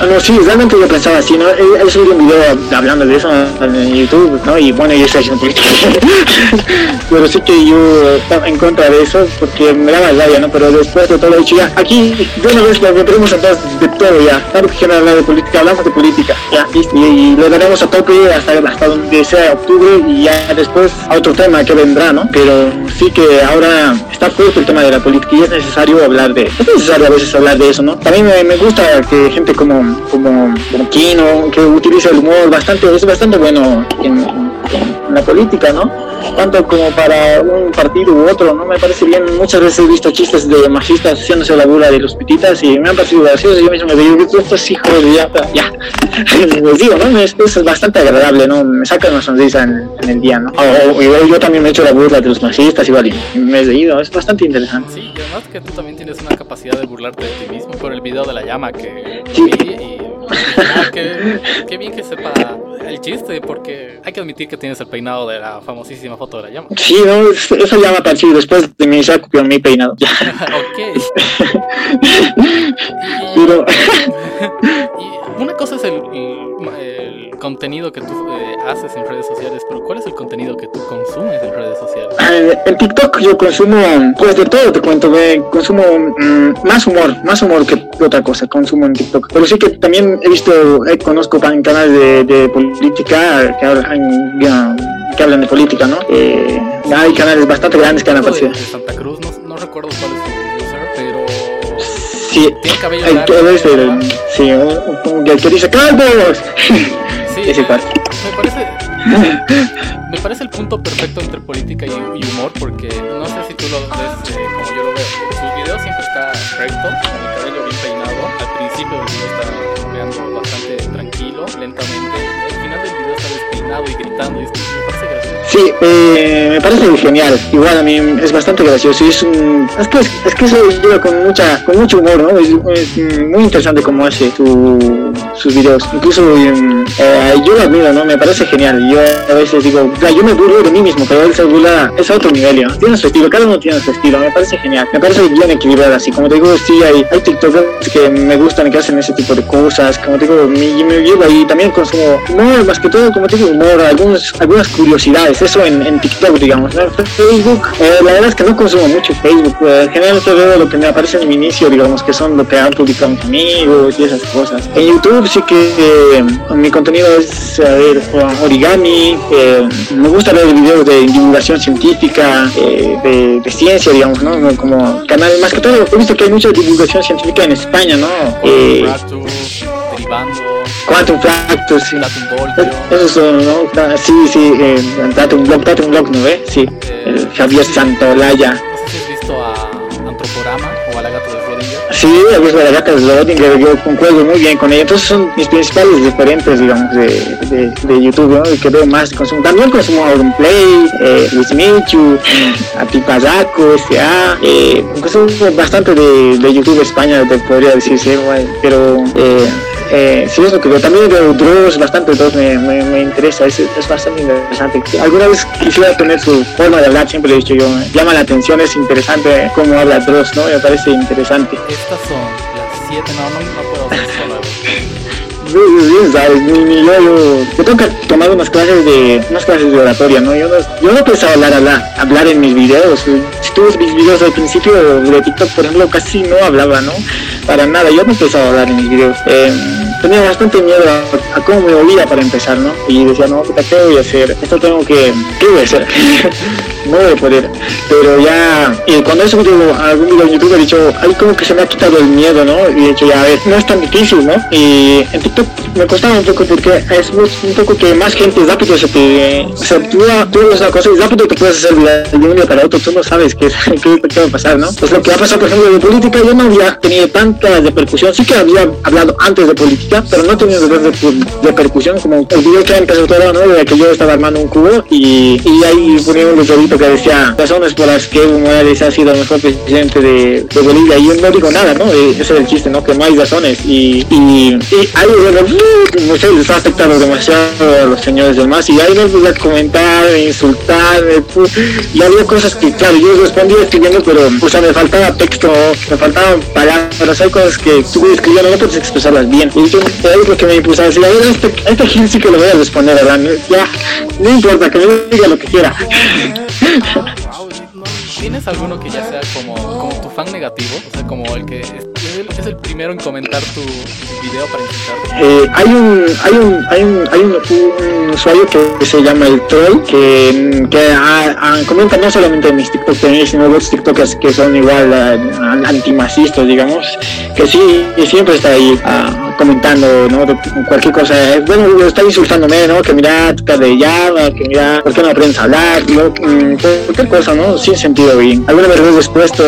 Speaker 2: No, sí, realmente yo pensaba así, ¿no? He, he subido un video hablando de eso en YouTube, ¿no? Y bueno, yo estoy haciendo política. Pero sí que yo estaba en contra de eso porque me daba rabia, ¿no? Pero después de todo lo dicho ya, aquí de una vez lo tenemos entonces de todo ya. Claro que quiero hablar de política, hablamos de política, y, lo daremos a tope hasta, hasta donde sea octubre y ya después a otro tema que vendrá, ¿no? Pero sí que ahora está fuerte el tema de la política y es necesario hablar de, es necesario a veces hablar de eso, ¿no? También me gusta que gente como como, como Kino, que utiliza el humor bastante, es bastante bueno en, en la política, ¿no? Tanto como para un partido u otro, ¿no? Me parece bien, muchas veces he visto chistes de machistas haciéndose la burla de los pititas y me han parecido graciosos, yo mismo me digo, estos hijos de ya, ya, les digo, ¿no? Es, es, bastante agradable, ¿no? Me saca una sonrisa en, en el día, ¿no? O, o, yo también me he hecho la burla de los machistas, igual, y me he reído, es bastante interesante.
Speaker 1: Sí, y además que tú también tienes una capacidad de burlarte de ti mismo por el video de la llama que sí. vi y ah, qué, qué bien que sepa el chiste, porque hay que admitir que tienes el peinado de la famosísima foto de la llama.
Speaker 2: Sí, no, esa llama apareció después de mi saco con mi peinado.
Speaker 1: ok.
Speaker 2: Pero...
Speaker 1: y una cosa es el, el, el contenido que tú eh, haces en redes sociales, pero ¿cuál es el contenido que tú consumes en redes sociales?
Speaker 2: Eh, en TikTok yo consumo, pues de todo te cuento, eh, consumo mmm, más humor, más humor que otra cosa, consumo en TikTok. Pero sí que también he visto, eh, conozco canales de, de política que hablan, ya, que hablan de política, ¿no? Eh, hay canales bastante grandes que han aparecido.
Speaker 1: De, Santa Cruz, no, no recuerdo cuál es su user, pero
Speaker 2: sí,
Speaker 1: tiene cabello
Speaker 2: hay
Speaker 1: largo.
Speaker 2: ese, sí, que dice calvos.
Speaker 1: Sí,
Speaker 2: ese
Speaker 1: me, parece me parece el punto perfecto entre política y, y humor porque no sé si tú lo ves eh, como yo lo veo. Sus videos siempre está recto, con el cabello bien peinado. Al principio del video está bastante tranquilo, lentamente. Video despeinado y gritando y esto me parece gracioso.
Speaker 2: Sí, eh, me parece genial. Igual a mí es bastante gracioso. Es, un, es que es, es que eso lleva con mucha, con mucho humor, ¿no? Es, es muy interesante cómo hace su, sus videos. Incluso eh, yo lo admiro, ¿no? Me parece genial. Yo a veces digo, yo me burlo de mí mismo, pero él se burla, es otro nivel, ¿no? Tiene su estilo, cada uno tiene su estilo. Me parece genial. Me parece bien equilibrado así. Como te digo, sí, hay, hay TikTokers que me gustan que hacen ese tipo de cosas. Como te digo, me, me llevo ahí también consumo humor, más que todo, como te digo, humor, algunos, algunas curiosidades. Eso en, en TikTok, digamos. ¿no? Facebook, eh, la verdad es que no consumo mucho Facebook. Eh, veo lo que me aparece en mi inicio, digamos, que son lo que han publicado mis amigos y esas cosas. En YouTube sí que eh, mi contenido es, a ver, origami. eh, me gusta ver videos de divulgación científica, de, ciencia, digamos, ¿no? Como canal, más que todo, he visto que hay mucha divulgación científica en España, ¿no? Quantum Fractus, sí.
Speaker 1: Datum Voltio.
Speaker 2: Son, ¿no? Ta- Sí, sí, eh, Datum Block, Datum Block, ¿no ve? Sí, el Javier Santolaya.
Speaker 1: No sé si has visto a Antroporama de.
Speaker 2: Sí, la gata de Schrödinger, yo concuerdo muy bien con ella. Entonces son mis principales referentes, digamos, de, de, de YouTube, ¿no? Y que veo más, consumo. También consumo Auronplay, eh, Luis Michu, Atipadaco, S.A. Eh, consumo bastante de, de YouTube España, te podría decirse, güey, pero... Eh, eh, sí, es lo que veo. También veo Dross, bastante Dross me, me, interesa, es, es bastante interesante. Alguna vez quisiera tener su forma de hablar, siempre lo he dicho yo, llama la atención, es interesante cómo habla Dross, ¿no? Me parece interesante.
Speaker 1: Estas son las 7, no, no, no puedo hacer
Speaker 2: ni yo, yo, yo tengo que tomar unas clases de, unas clases de oratoria, ¿no? Yo no, yo no pensaba hablar, hablar, hablar en mis videos. Si tú mis videos al principio de TikTok, por ejemplo, casi no hablaba, ¿no? Para nada, yo no pensaba hablar en mis videos. Eh, tenía bastante miedo a, cómo me oía para empezar, ¿no? Y decía, no, ¿qué voy a hacer? Esto tengo que, ¿qué voy a hacer? no a poder. Pero ya, y cuando he subido algún video en YouTube he dicho, ay, como que se me ha quitado el miedo, ¿no? Y he dicho, ya, a ver, no es tan difícil, ¿no? Y en TikTok me costaba un poco porque es un poco que más gente rápido se te... O sea, tú, cosa y rápido te puedes hacer de un para otro, tú no sabes qué, qué, qué va a pasar, ¿no? Pues lo que ha pasado, por ejemplo, de política, yo no había tenido tanta repercusión, sí que había hablado antes de política, pero no tenía repercusión como el video que empezó todo, ¿no? De que yo estaba armando un cubo y, y ahí ponía un letrerito que decía razones por las que Evo Morales ha sido el mejor presidente de, de Bolivia y yo no digo nada, ¿no? Ese es el chiste, ¿no? Que no hay razones y, y, y ahí, bueno, no sé, les ha afectado demasiado a los señores del MAS y ahí me empecé a comentar, insultar, y había cosas que, claro, yo respondí escribiendo, pero, o sea, me faltaba texto, me faltaban palabras, hay cosas que tú escribiendo no puedes expresarlas bien. Y yo, lo que me impulsaba a decir, a ver, este, este sí que lo voy a responder, ¿verdad? Ya, no importa, que me diga lo que quiera.
Speaker 1: Wow, ¿no ¿Tienes alguno que ya sea como, como tu fan negativo? O sea, como el que es, es el primero en comentar tu video para insultarte?
Speaker 2: Eh, hay un, hay un, hay un, hay un, un usuario que se llama el Troll que, que a, a, comenta no solamente en mis TikTok sino otros TikTokers que son igual uh, antimasistas, digamos, que sí, siempre está ahí uh, comentando, ¿no? De cualquier cosa, bueno, está insultándome, ¿no? Que mira, de llama, que mira, ¿por qué no aprendes a hablar? ¿no? Cualquier cosa, ¿no? Sin sentido, y alguna vez lo he expuesto,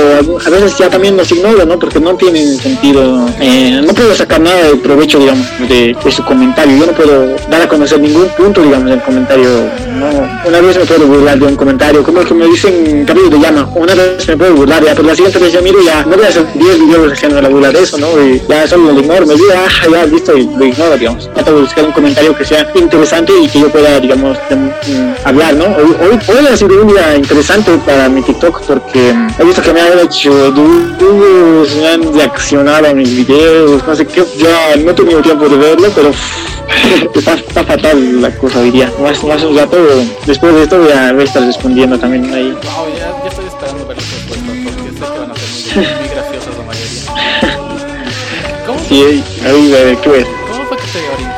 Speaker 2: a veces ya también los ignoro, ¿no? Porque no tienen sentido, eh, no puedo sacar nada de provecho, digamos, de, su comentario, yo no puedo dar a conocer ningún punto, digamos, del comentario, ¿no? Una vez me puedo burlar de un comentario, como que me dicen cabello de llama, una vez me puedo burlar, ya, pero la siguiente vez yo miro ya, no voy a hacer 10 videos haciendo la burla de eso, ¿no? Y ya solo lo ignoro, me digo, ah, ya, listo, lo ignoro, digamos. Trato de buscar un comentario que sea interesante y que yo pueda, digamos, um, hablar, ¿no? Hoy, hoy, hoy ha sido un día interesante para mi TikTok porque he visto que me han hecho dúos, me han reaccionado a mis videos, no sé qué, ya no he tenido tiempo de verlo, pero está, está, fatal la cosa diría. Más, más un rato, después de esto voy a, estar respondiendo también ahí.
Speaker 1: Wow, ya, ya estoy esperando ver porque sé que van a ¿Cómo fue,
Speaker 2: sí, ahí, ahí, ¿qué ves?
Speaker 1: ¿Cómo fue que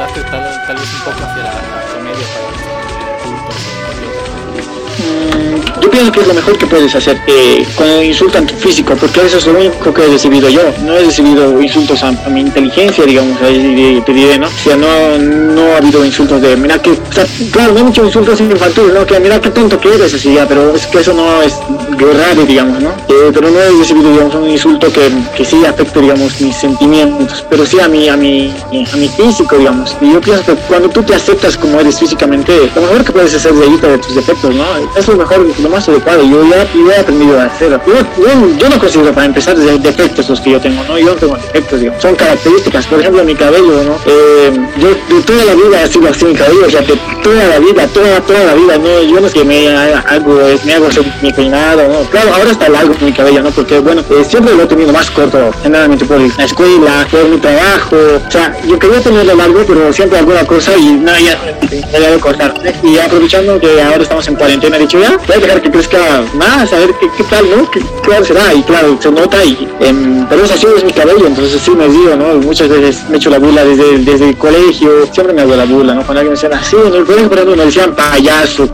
Speaker 2: pienso que es lo mejor que puedes hacer eh, cuando insultan tu físico, porque eso es lo único que he recibido yo. No he recibido insultos a, a mi inteligencia, digamos, ahí te diré, ¿no? O sea, no, no ha habido insultos de, mira que, o sea, claro, no hay muchos insultos infantiles, ¿no? Que mira qué tonto que eres, así ya, pero es que eso no es raro, digamos, ¿no? Eh, pero no he recibido, digamos, un insulto que, que sí afecte, digamos, mis sentimientos, pero sí a mi, a mi, a mi físico, digamos. Y yo pienso que cuando tú te aceptas como eres físicamente, lo mejor que puedes hacer de ahí de tus defectos, ¿no? Es lo mejor, lo más adecuado. Yo ya, yo he aprendido a hacerlo. Yo, yo, yo, no considero para empezar de defectos los que yo tengo, ¿no? Yo no tengo defectos, digamos. Son características. Por ejemplo, mi cabello, ¿no? Eh, yo de toda la vida he sido así mi cabello, o sea, de toda la vida, toda, toda la vida, ¿no? Yo no es que me hago, me hago mi peinado, ¿no? Claro, ahora está largo mi cabello, ¿no? Porque, bueno, eh, siempre lo he tenido más corto, generalmente por la escuela, por mi trabajo. O sea, yo quería tenerlo largo, pero siempre alguna cosa y no, ya, me voy a cortar. Y aprovechando que ahora estamos en cuarentena, he dicho, ya, voy a dejar que crezca más, a ver qué, qué tal, ¿no? ¿Qué, claro será? Y claro, se nota, y, eh, pero es así, es mi cabello, entonces sí me digo, ¿no? Muchas veces me echo la burla desde, desde el colegio, siempre me hago la burla, ¿no? Cuando alguien me decía, así, en el colegio, por ejemplo, me decían payaso,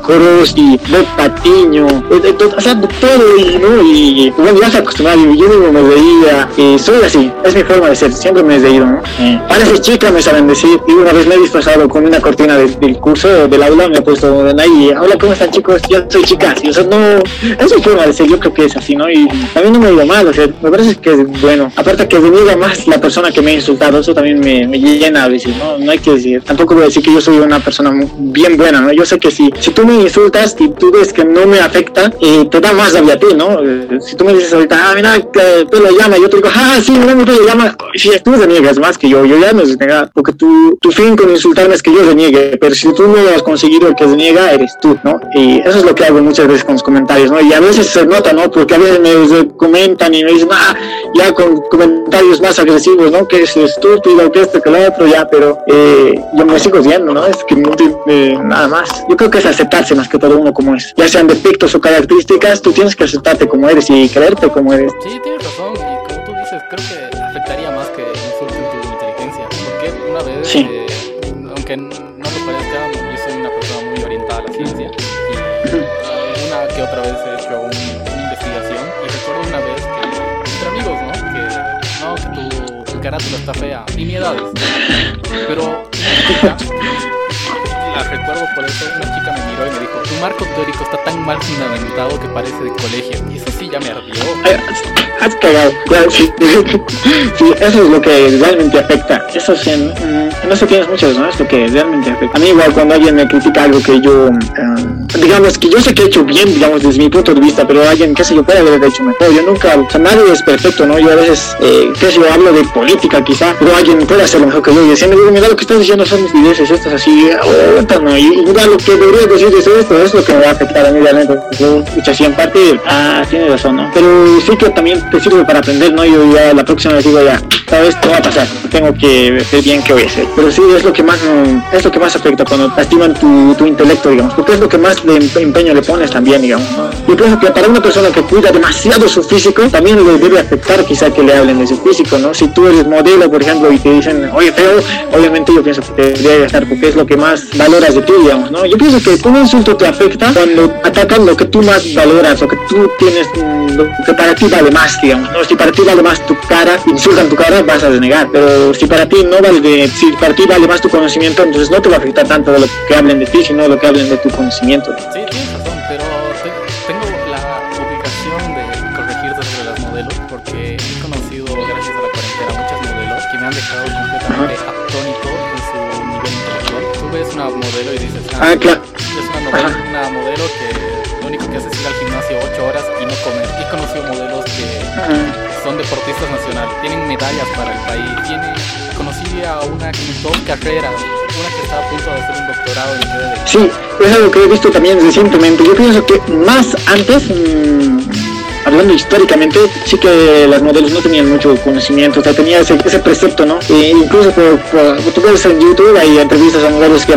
Speaker 2: y de patiño, de, de, o sea, todo, y, ¿no? Y bueno, ya se acostumbrado, yo mismo me veía, y soy así, es mi forma de ser, siempre me he reído, ¿no? Eh, parece chica, me saben decir, y una vez me he disfrazado con una cortina de, del curso, del aula, me he puesto ahí, hola, ¿cómo están chicos? Yo soy chica, y, o sea, no, es ser, yo creo que es así, ¿no? Y también no me ha ido mal, o sea, me parece que es bueno, aparte que deniega más la persona que me ha insultado, eso también me, me llena a veces, ¿no? No hay que decir, tampoco voy a decir que yo soy una persona bien buena, ¿no? Yo sé que si, si tú me insultas y tú ves que no me afecta, eh, te da más rabia a ti, ¿no? Eh, si tú me dices ahorita, ah, mira, que pelo llama, yo te digo, ah, sí, mira, mi pelo llama, si tú reniegas más que yo, yo ya no negar, porque tu, tu fin con insultarme es que yo reniegue, pero si tú no has conseguido el que reniega, eres tú, ¿no? Y eso es lo que hago muchas veces con los comentarios, ¿no? Y a veces se nota, ¿no? Porque a veces me comentan y me dicen, ah, ya con comentarios más agresivos, ¿no? Que es estúpido, que esto, que lo otro, ya, pero eh, yo me sigo viendo, ¿no? Es que no nada más. Yo creo que es aceptarse más que todo uno como es. Ya sean defectos o características, tú tienes que aceptarte como eres y creerte como eres.
Speaker 1: Sí, tienes razón. Y como tú dices, creo que afectaría más que insulten tu inteligencia. Porque una vez,
Speaker 2: sí.
Speaker 1: eh, aunque carátula está fea. Nimiedades. Pero la recuerdo por eso, una chica me miró y me dijo, tu marco teórico está tan mal fundamentado que parece de colegio. Y eso sí ya me ardió.
Speaker 2: Has cagado. Sí. sí, eso es lo que realmente afecta. Eso sí, en, en eso tienes muchas, ¿no? Es lo que realmente afecta. A mí igual cuando alguien me critica algo que yo, um, digamos, que yo sé que he hecho bien, digamos, desde mi punto de vista, pero alguien, qué sé yo, puede haber hecho mejor. Yo nunca, o sea, nadie es perfecto, ¿no? Yo a veces, eh, qué sé yo, hablo de política quizá, pero alguien puede hacerlo mejor que yo. Y mira lo que estás diciendo son mis ideas, estas así, oh, no, y mira lo que debería decir es esto, es lo que me va a afectar a mí realmente. Yo, así en parte, ah, tiene razón, ¿no? Pero sí que también te sirve para aprender, ¿no? Yo ya la próxima vez digo, ya, esta vez no va a pasar, tengo que ver bien qué voy a. Pero sí, es lo que más, es lo que más afecta cuando lastiman tu, tu intelecto, digamos, porque es lo que más de empeño le pones también, digamos. Yo pienso que para una persona que cuida demasiado su físico, también le debe afectar quizá que le hablen de su físico, ¿no? Si tú eres modelo, por ejemplo, y te dicen, oye, feo, obviamente yo pienso que te debería estar porque es lo que más valoras de ti, digamos, ¿no? Yo pienso que un insulto te afecta cuando atacan lo que tú más valoras, lo que tú tienes, lo que para ti vale más, digamos, ¿no? Si para ti vale más tu cara, insultan tu cara, vas a denegar, pero si para ti no vale de, si para ti vale más tu conocimiento, entonces no te va a afectar tanto de lo que hablen de ti, sino de lo que hablen de tu conocimiento.
Speaker 1: Sí, tienes razón, pero tengo la obligación de corregirte sobre las modelos, porque he conocido, gracias a la cuarentena, muchas modelos que me han dejado completamente atónito en su nivel intelectual. Tú ves una modelo y dices,
Speaker 2: ah, claro.
Speaker 1: es una, modelo, deportistas nacionales, tienen medallas para el país, tiene, conocí a una que dos carreras, una que está a punto de hacer un doctorado en de...
Speaker 2: Sí, es algo que he visto también recientemente. Yo pienso que más antes, mmm, hablando históricamente, sí que las modelos no tenían mucho conocimiento, o sea, tenía ese, precepto, ¿no? E incluso por, por, tú ves en YouTube hay entrevistas a modelos que,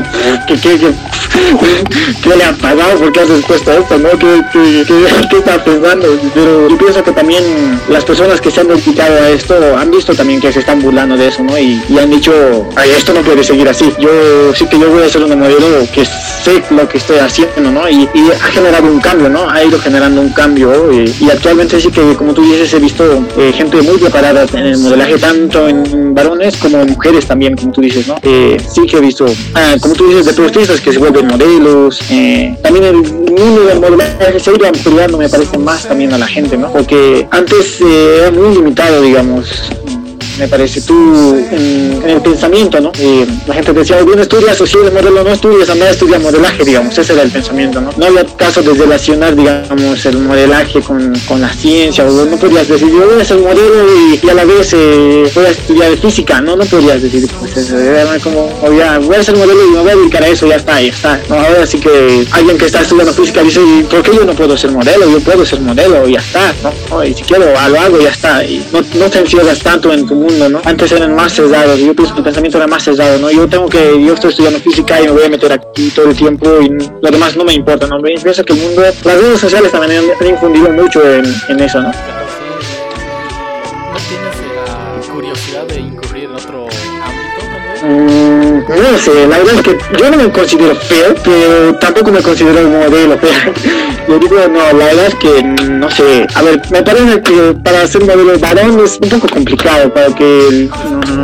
Speaker 2: que, que, que, le han pagado porque has puesto esto, ¿no? ¿Qué, qué, qué, está pensando? Pero yo pienso que también las personas que se han dedicado a esto han visto también que se están burlando de eso, ¿no? Y, y han dicho, ay, esto no puede seguir así. Yo sí que yo voy a ser una modelo que sé lo que estoy haciendo, ¿no? Y, y ha generado un cambio, ¿no? Ha ido generando un cambio y actualmente sí que, como tú dices, he visto eh, gente muy preparada en el modelaje, tanto en varones como en mujeres también, como tú dices, ¿no? Eh, sí que he visto, ah, como tú dices, deportistas que se vuelven modelos, eh, también el mundo del modelaje se ha ido ampliando, me parece, más también a la gente, ¿no? Porque antes era muy limitado, digamos, me parece, tú en, el pensamiento, ¿no? Eh, la gente decía, bien estudias eres modelo, no estudias, anda estudia modelaje, digamos, ese era el pensamiento, ¿no? No había caso de relacionar, digamos, el modelaje con, con la ciencia, o no podías decir, yo voy a ser modelo y, a la vez eh, voy a estudiar física, no, no podías decir, pues eso, era como, o ya, voy a ser modelo y me voy a dedicar a eso, ya está, ya está, no, ahora sí que alguien que está estudiando física dice, ¿por qué yo no puedo ser modelo? Yo puedo ser modelo, ya está, ¿no? Y si quiero, lo hago, ya está, y no, no te encierras tanto en tu mundo, ¿no? Antes eran más cerrados, yo pienso que el pensamiento era más cerrado, ¿no? Yo tengo que, yo estoy estudiando física y me voy a meter aquí todo el tiempo y lo demás no me importa, ¿no? Pienso que el mundo, las redes sociales también han, infundido mucho en, en, eso, ¿no?
Speaker 1: ¿No tienes la curiosidad de incurrir en otro ámbito?
Speaker 2: Mm, no sé, la verdad es que yo no me considero feo, pero tampoco me considero modelo feo. Yo digo, no, la verdad es que no sé. A ver, me parece que para ser modelo varón es un poco complicado, para que.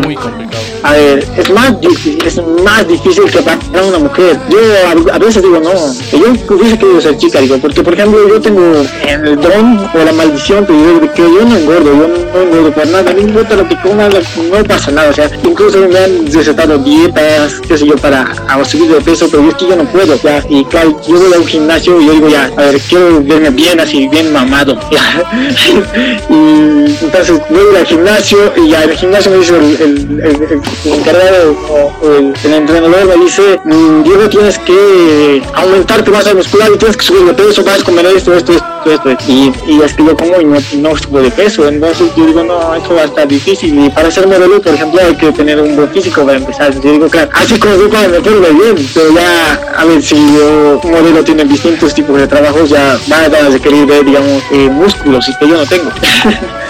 Speaker 1: Muy complicado.
Speaker 2: A ver, es más difícil, es más difícil que para una mujer. Yo a, a veces digo, no, yo hubiese querido ser chica, digo, porque por ejemplo yo tengo en el don o la maldición que yo, que yo no engordo, yo no engordo por nada, no importa lo que coma, no pasa nada, o sea, incluso me han recetado dietas, qué sé yo, para subir de peso, pero es que yo no puedo, ya, y claro, yo voy a un gimnasio y yo digo, ya, a ver, quiero verme bien así, bien mamado, y entonces voy al gimnasio y ya, el gimnasio me dice el, el, encargado o el, entrenador me dice, Diego, tienes que aumentar tu masa muscular y tienes que subir de peso, vas a comer esto, esto, esto, y, y es que yo como y no, no subo de peso, entonces yo digo, no, esto va a estar difícil, y para ser modelo, por ejemplo, hay que tener un buen físico para empezar, yo digo, claro, así como yo para meterme bien, pero ya, a ver, si yo, un modelo tiene distintos tipos de trabajos, ya va a dar de digamos, eh, músculos, y que yo no tengo.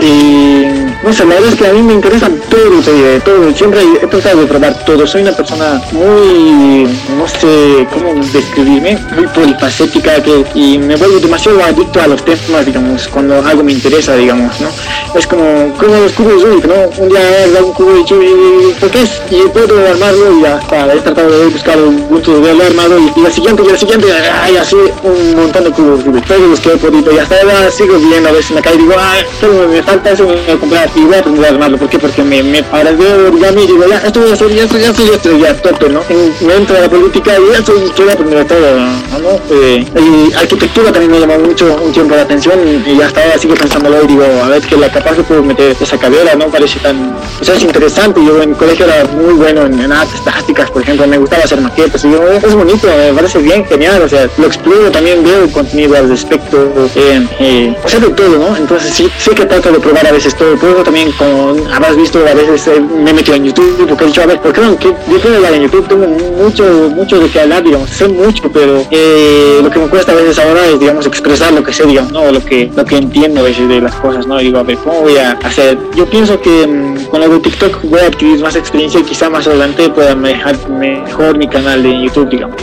Speaker 2: y no sé, la verdad es que a mí me interesan todos, eh, todo, siempre he tratado de probar todo, soy una persona muy, no sé cómo describirme, muy polifacética que, y me vuelvo demasiado adicto a los temas, digamos, cuando algo me interesa, digamos, ¿no? Es como, como los cubos Rubik, ¿no? Un día hago un cubo de ¿por qué es? Y puedo armarlo y ya he tratado de buscar un punto de haberlo armado y, y la siguiente, y la siguiente, ay, así un montón de cubos Rubik, todos los que he podido y hasta ahora sigo viendo a si me cae y digo, ah, solo me falta eso, me voy a comprar y voy a aprender a armarlo. ¿Por qué? Porque me, me ahora veo origami y digo, ya, esto voy a hacer, ya esto, ya esto, ya estoy ya tope, ¿no? En, me entro la política y ya estoy, quiero aprender todo, ¿no? Eh, y arquitectura también me llamó mucho un tiempo la atención y hasta ahora sigo pensándolo y digo, a ver, que la capaz que puedo meter esa carrera, ¿no? Parece tan, o es interesante. Yo en colegio era muy bueno en, artes plásticas, por ejemplo, me gustaba hacer maquetas y yo, es bonito, me parece bien, genial, o sea, lo exploro, también veo contenido al respecto, eh, eh, o sea, de todo, ¿no? Entonces sí, sé que trato de probar a veces todo, pero también con, habrás visto a veces eh, me he metido en YouTube, porque he dicho, a ver, ¿por qué no? ¿Qué, en YouTube, tengo mucho, mucho de qué hablar, digamos, sé mucho, pero eh, lo que me cuesta a veces ahora es, digamos, expresar lo que sé, digamos, ¿no? Lo que, lo que entiendo a veces de las cosas, ¿no? Digo, a ver, ¿cómo voy a hacer? Yo pienso que mmm, con lo de TikTok voy a adquirir más experiencia y quizá más adelante pueda manejar mejor mi canal de YouTube, digamos.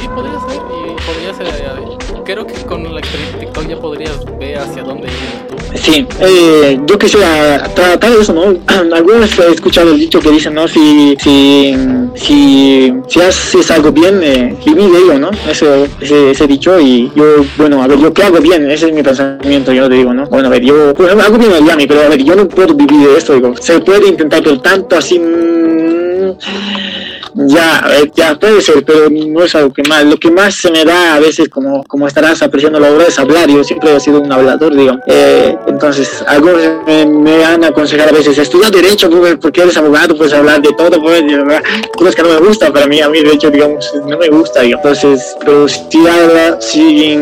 Speaker 1: Sí, eh,
Speaker 2: yo quisiera tratar eso, ¿no? Algunos he escuchado el dicho que dicen, ¿no? Si, si, si, si haces algo bien, eh, viví de ello, ¿no? Ese, ese, ese, dicho y yo, bueno, a ver, yo qué hago bien, ese es mi pensamiento, yo te digo, ¿no? Bueno, a ver, yo bueno, hago bien el Yami, pero a ver, yo no puedo vivir de esto, digo, se puede intentar, pero tanto así... Mmm, ya, ya puede ser, pero no es algo que más. Lo que más se me da a veces, como, como estarás apreciando la obra, es hablar. Yo siempre he sido un hablador, digo. Eh, entonces, algunos me, me, han aconsejado a veces, estudia Derecho, porque eres abogado, puedes hablar de todo, pues, cosas que no me gusta, para mí, a mí, de hecho, digamos, no me gusta, digo. Entonces, pero si si,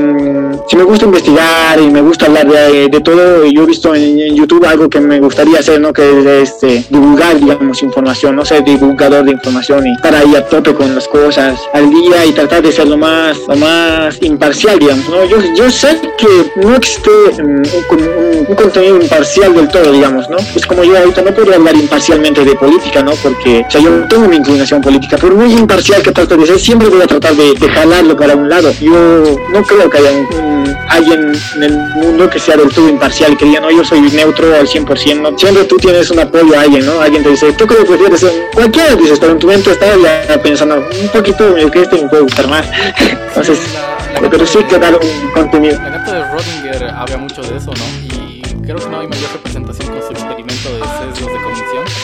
Speaker 2: si me gusta investigar y me gusta hablar de, de todo, yo he visto en, en, YouTube algo que me gustaría hacer, ¿no? Que es este, divulgar, digamos, información, no ser divulgador de información y estar ahí a tope con las cosas al día y tratar de ser lo más, lo más imparcial, digamos, ¿no? Yo, yo sé que no existe um, un, un, un, contenido imparcial del todo, digamos, ¿no? Es como yo ahorita no podría hablar imparcialmente de política, ¿no? Porque, o sea, yo tengo mi inclinación política, pero muy imparcial que trato de ser, siempre voy a tratar de, de jalarlo para un lado. Yo no creo que haya un, alguien en el mundo que sea del todo imparcial, que diga, no, yo soy neutro al 100%, ¿no? Siempre tú tienes un apoyo a alguien, ¿no? Alguien te dice, ¿tú qué prefieres ser? Cualquiera dices, pero en tu mente está ya pensando un poquito que este me puede gustar más. Entonces, la, la pero sí que dar un contenido.
Speaker 1: La gata de Rodinger habla mucho de eso, ¿no? Y creo que no hay mayor representación con su experimento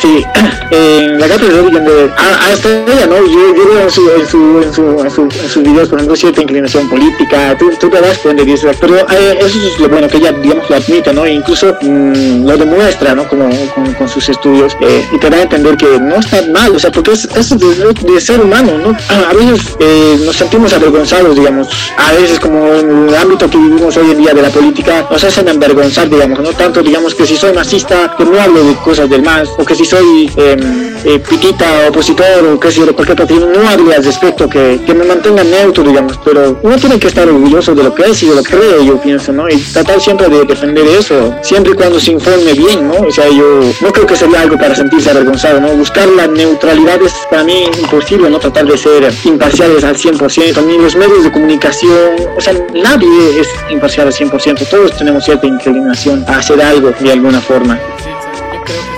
Speaker 2: Sí, en la gata de Rodinger, hasta ella, ¿no? Yo, veo en, su, en, su, en, su, en, su, en sus videos, cierta inclinación política, tú, tú te das cuenta de eso, pero eh, eso es lo bueno que ella, digamos, lo admite, ¿no? E incluso mmm, lo demuestra, ¿no? Como con, sus estudios eh, y te da a entender que no está mal, o sea, porque es, es de, de, ser humano, ¿no? A veces eh, nos sentimos avergonzados, digamos, a veces como en el ámbito que vivimos hoy en día de la política, nos hacen avergonzar, digamos, no tanto, digamos, que si soy masista, que no hablo de cosas del más, o que si soy eh, pitita, opositor, o que si de cualquier partido, no hable al respecto, que, que me mantenga neutro, digamos, pero uno tiene que estar orgulloso de lo que es y lo que cree, yo pienso, ¿no? Y tratar siempre de defender eso, siempre y cuando se informe bien, ¿no? O sea, yo no creo que sería algo para sentirse avergonzado, ¿no? Buscar la neutralidad es para mí imposible, ¿no? Tratar de ser imparciales al 100%, también los medios de comunicación, o sea, nadie es imparcial al 100%, todos tenemos cierta inclinación a hacer algo de alguna forma.
Speaker 1: Yo creo que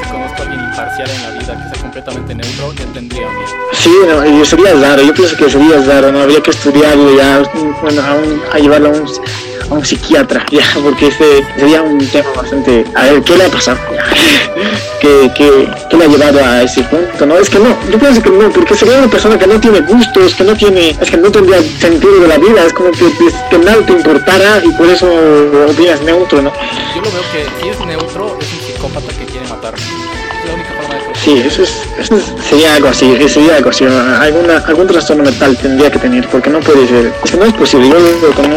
Speaker 1: imparcial en la vida, que sea completamente neutro, ya tendría miedo.
Speaker 2: Sí, no, sería raro, yo pienso que sería raro, ¿no? Habría que estudiarlo ya, bueno, a, un, a llevarlo a un a un psiquiatra, ya, porque ese sería un tema bastante. A ver, ¿qué le ha pasado? ¿Qué, qué, qué le ha llevado a ese punto? No, es que no, yo pienso que no, porque sería una persona que no tiene gustos, que no tiene, es que no tendría sentido de la vida, es como que, que nada te importara y por eso opinas neutro, ¿no?
Speaker 1: Yo lo veo que si es neutro, es un psicópata que quiere matar.
Speaker 2: Sí, eso, es, eso sería algo así, sería algo así, alguna, algún trastorno mental tendría que tener, porque no puede ser, es no es posible, yo lo como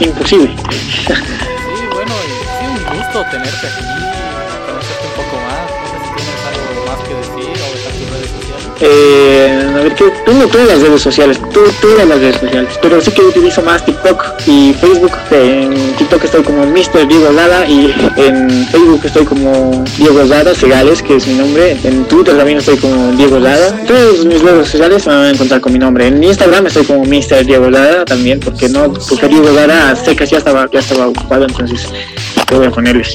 Speaker 2: imposible.
Speaker 1: Sí, bueno, sí, un gusto tenerte
Speaker 2: Eh, a ver, que tengo todas las redes sociales, todas las redes sociales, pero sí que utilizo más TikTok y Facebook. En TikTok estoy como Mr. Diego Lada y en Facebook estoy como Diego Lada Segales, que es mi nombre. En Twitter también estoy como Diego Lada. Todas mis redes sociales me van a encontrar con mi nombre. En Instagram estoy como Mr. Diego Lada también, porque no, porque Diego Lada sé que ya estaba, ya estaba ocupado, entonces voy a ponerles.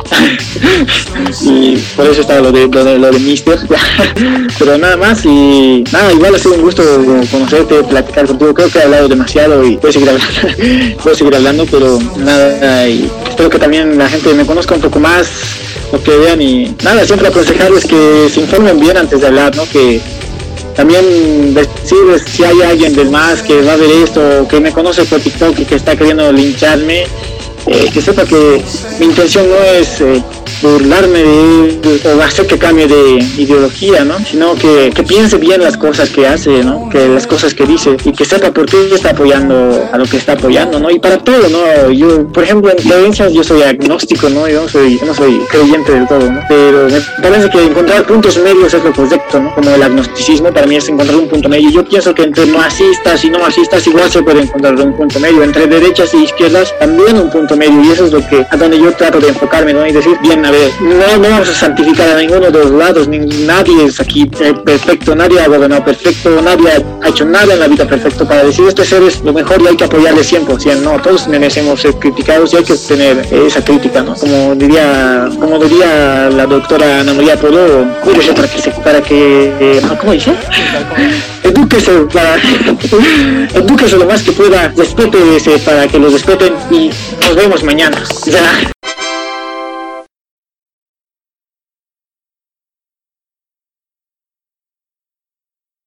Speaker 2: y por eso estaba lo de, lo de, lo Mister. Pero nada más y nada, igual ha sido un gusto conocerte, platicar contigo. Creo que he hablado demasiado y puedo seguir hablando, puedo seguir hablando pero nada, y espero que también la gente me conozca un poco más lo que vean y nada, siempre aconsejarles que se informen bien antes de hablar, ¿no? Que también decir si hay alguien del más que va a ver esto, que me conoce por TikTok y que está queriendo lincharme, eh, que sepa que mi intención no es eh, burlarme de o hacer que cambie de ideología, ¿no? Sino que, que, piense bien las cosas que hace, ¿no? Que las cosas que dice y que sepa por qué está apoyando a lo que está apoyando, ¿no? Y para todo, ¿no? Yo, por ejemplo, en creencias yo soy agnóstico, ¿no? Yo, soy, no soy creyente del todo, ¿no? Pero me parece que encontrar puntos medios es lo correcto, ¿no? Como el agnosticismo para mí es encontrar un punto medio. Yo pienso que entre masistas y no masistas igual se puede encontrar un punto medio. Entre derechas y izquierdas también un punto medio. Y eso es lo que, a donde yo trato de enfocarme, ¿no? Y decir, bien, a ver, no, no vamos a santificar a ninguno de los lados, ni, nadie es aquí eh, perfecto, nadie ha gobernado perfecto, nadie ha hecho nada en la vida perfecto para decir este ser es lo mejor y hay que apoyarle 100%, no, todos merecemos ser criticados y hay que tener esa crítica, ¿no? Como diría, como diría la doctora Ana María cuídese para que se, para que, eh, ¿cómo dice? Edúquese para, lo más que pueda, respétese para que los respeten y nos vemos mañana. Ya.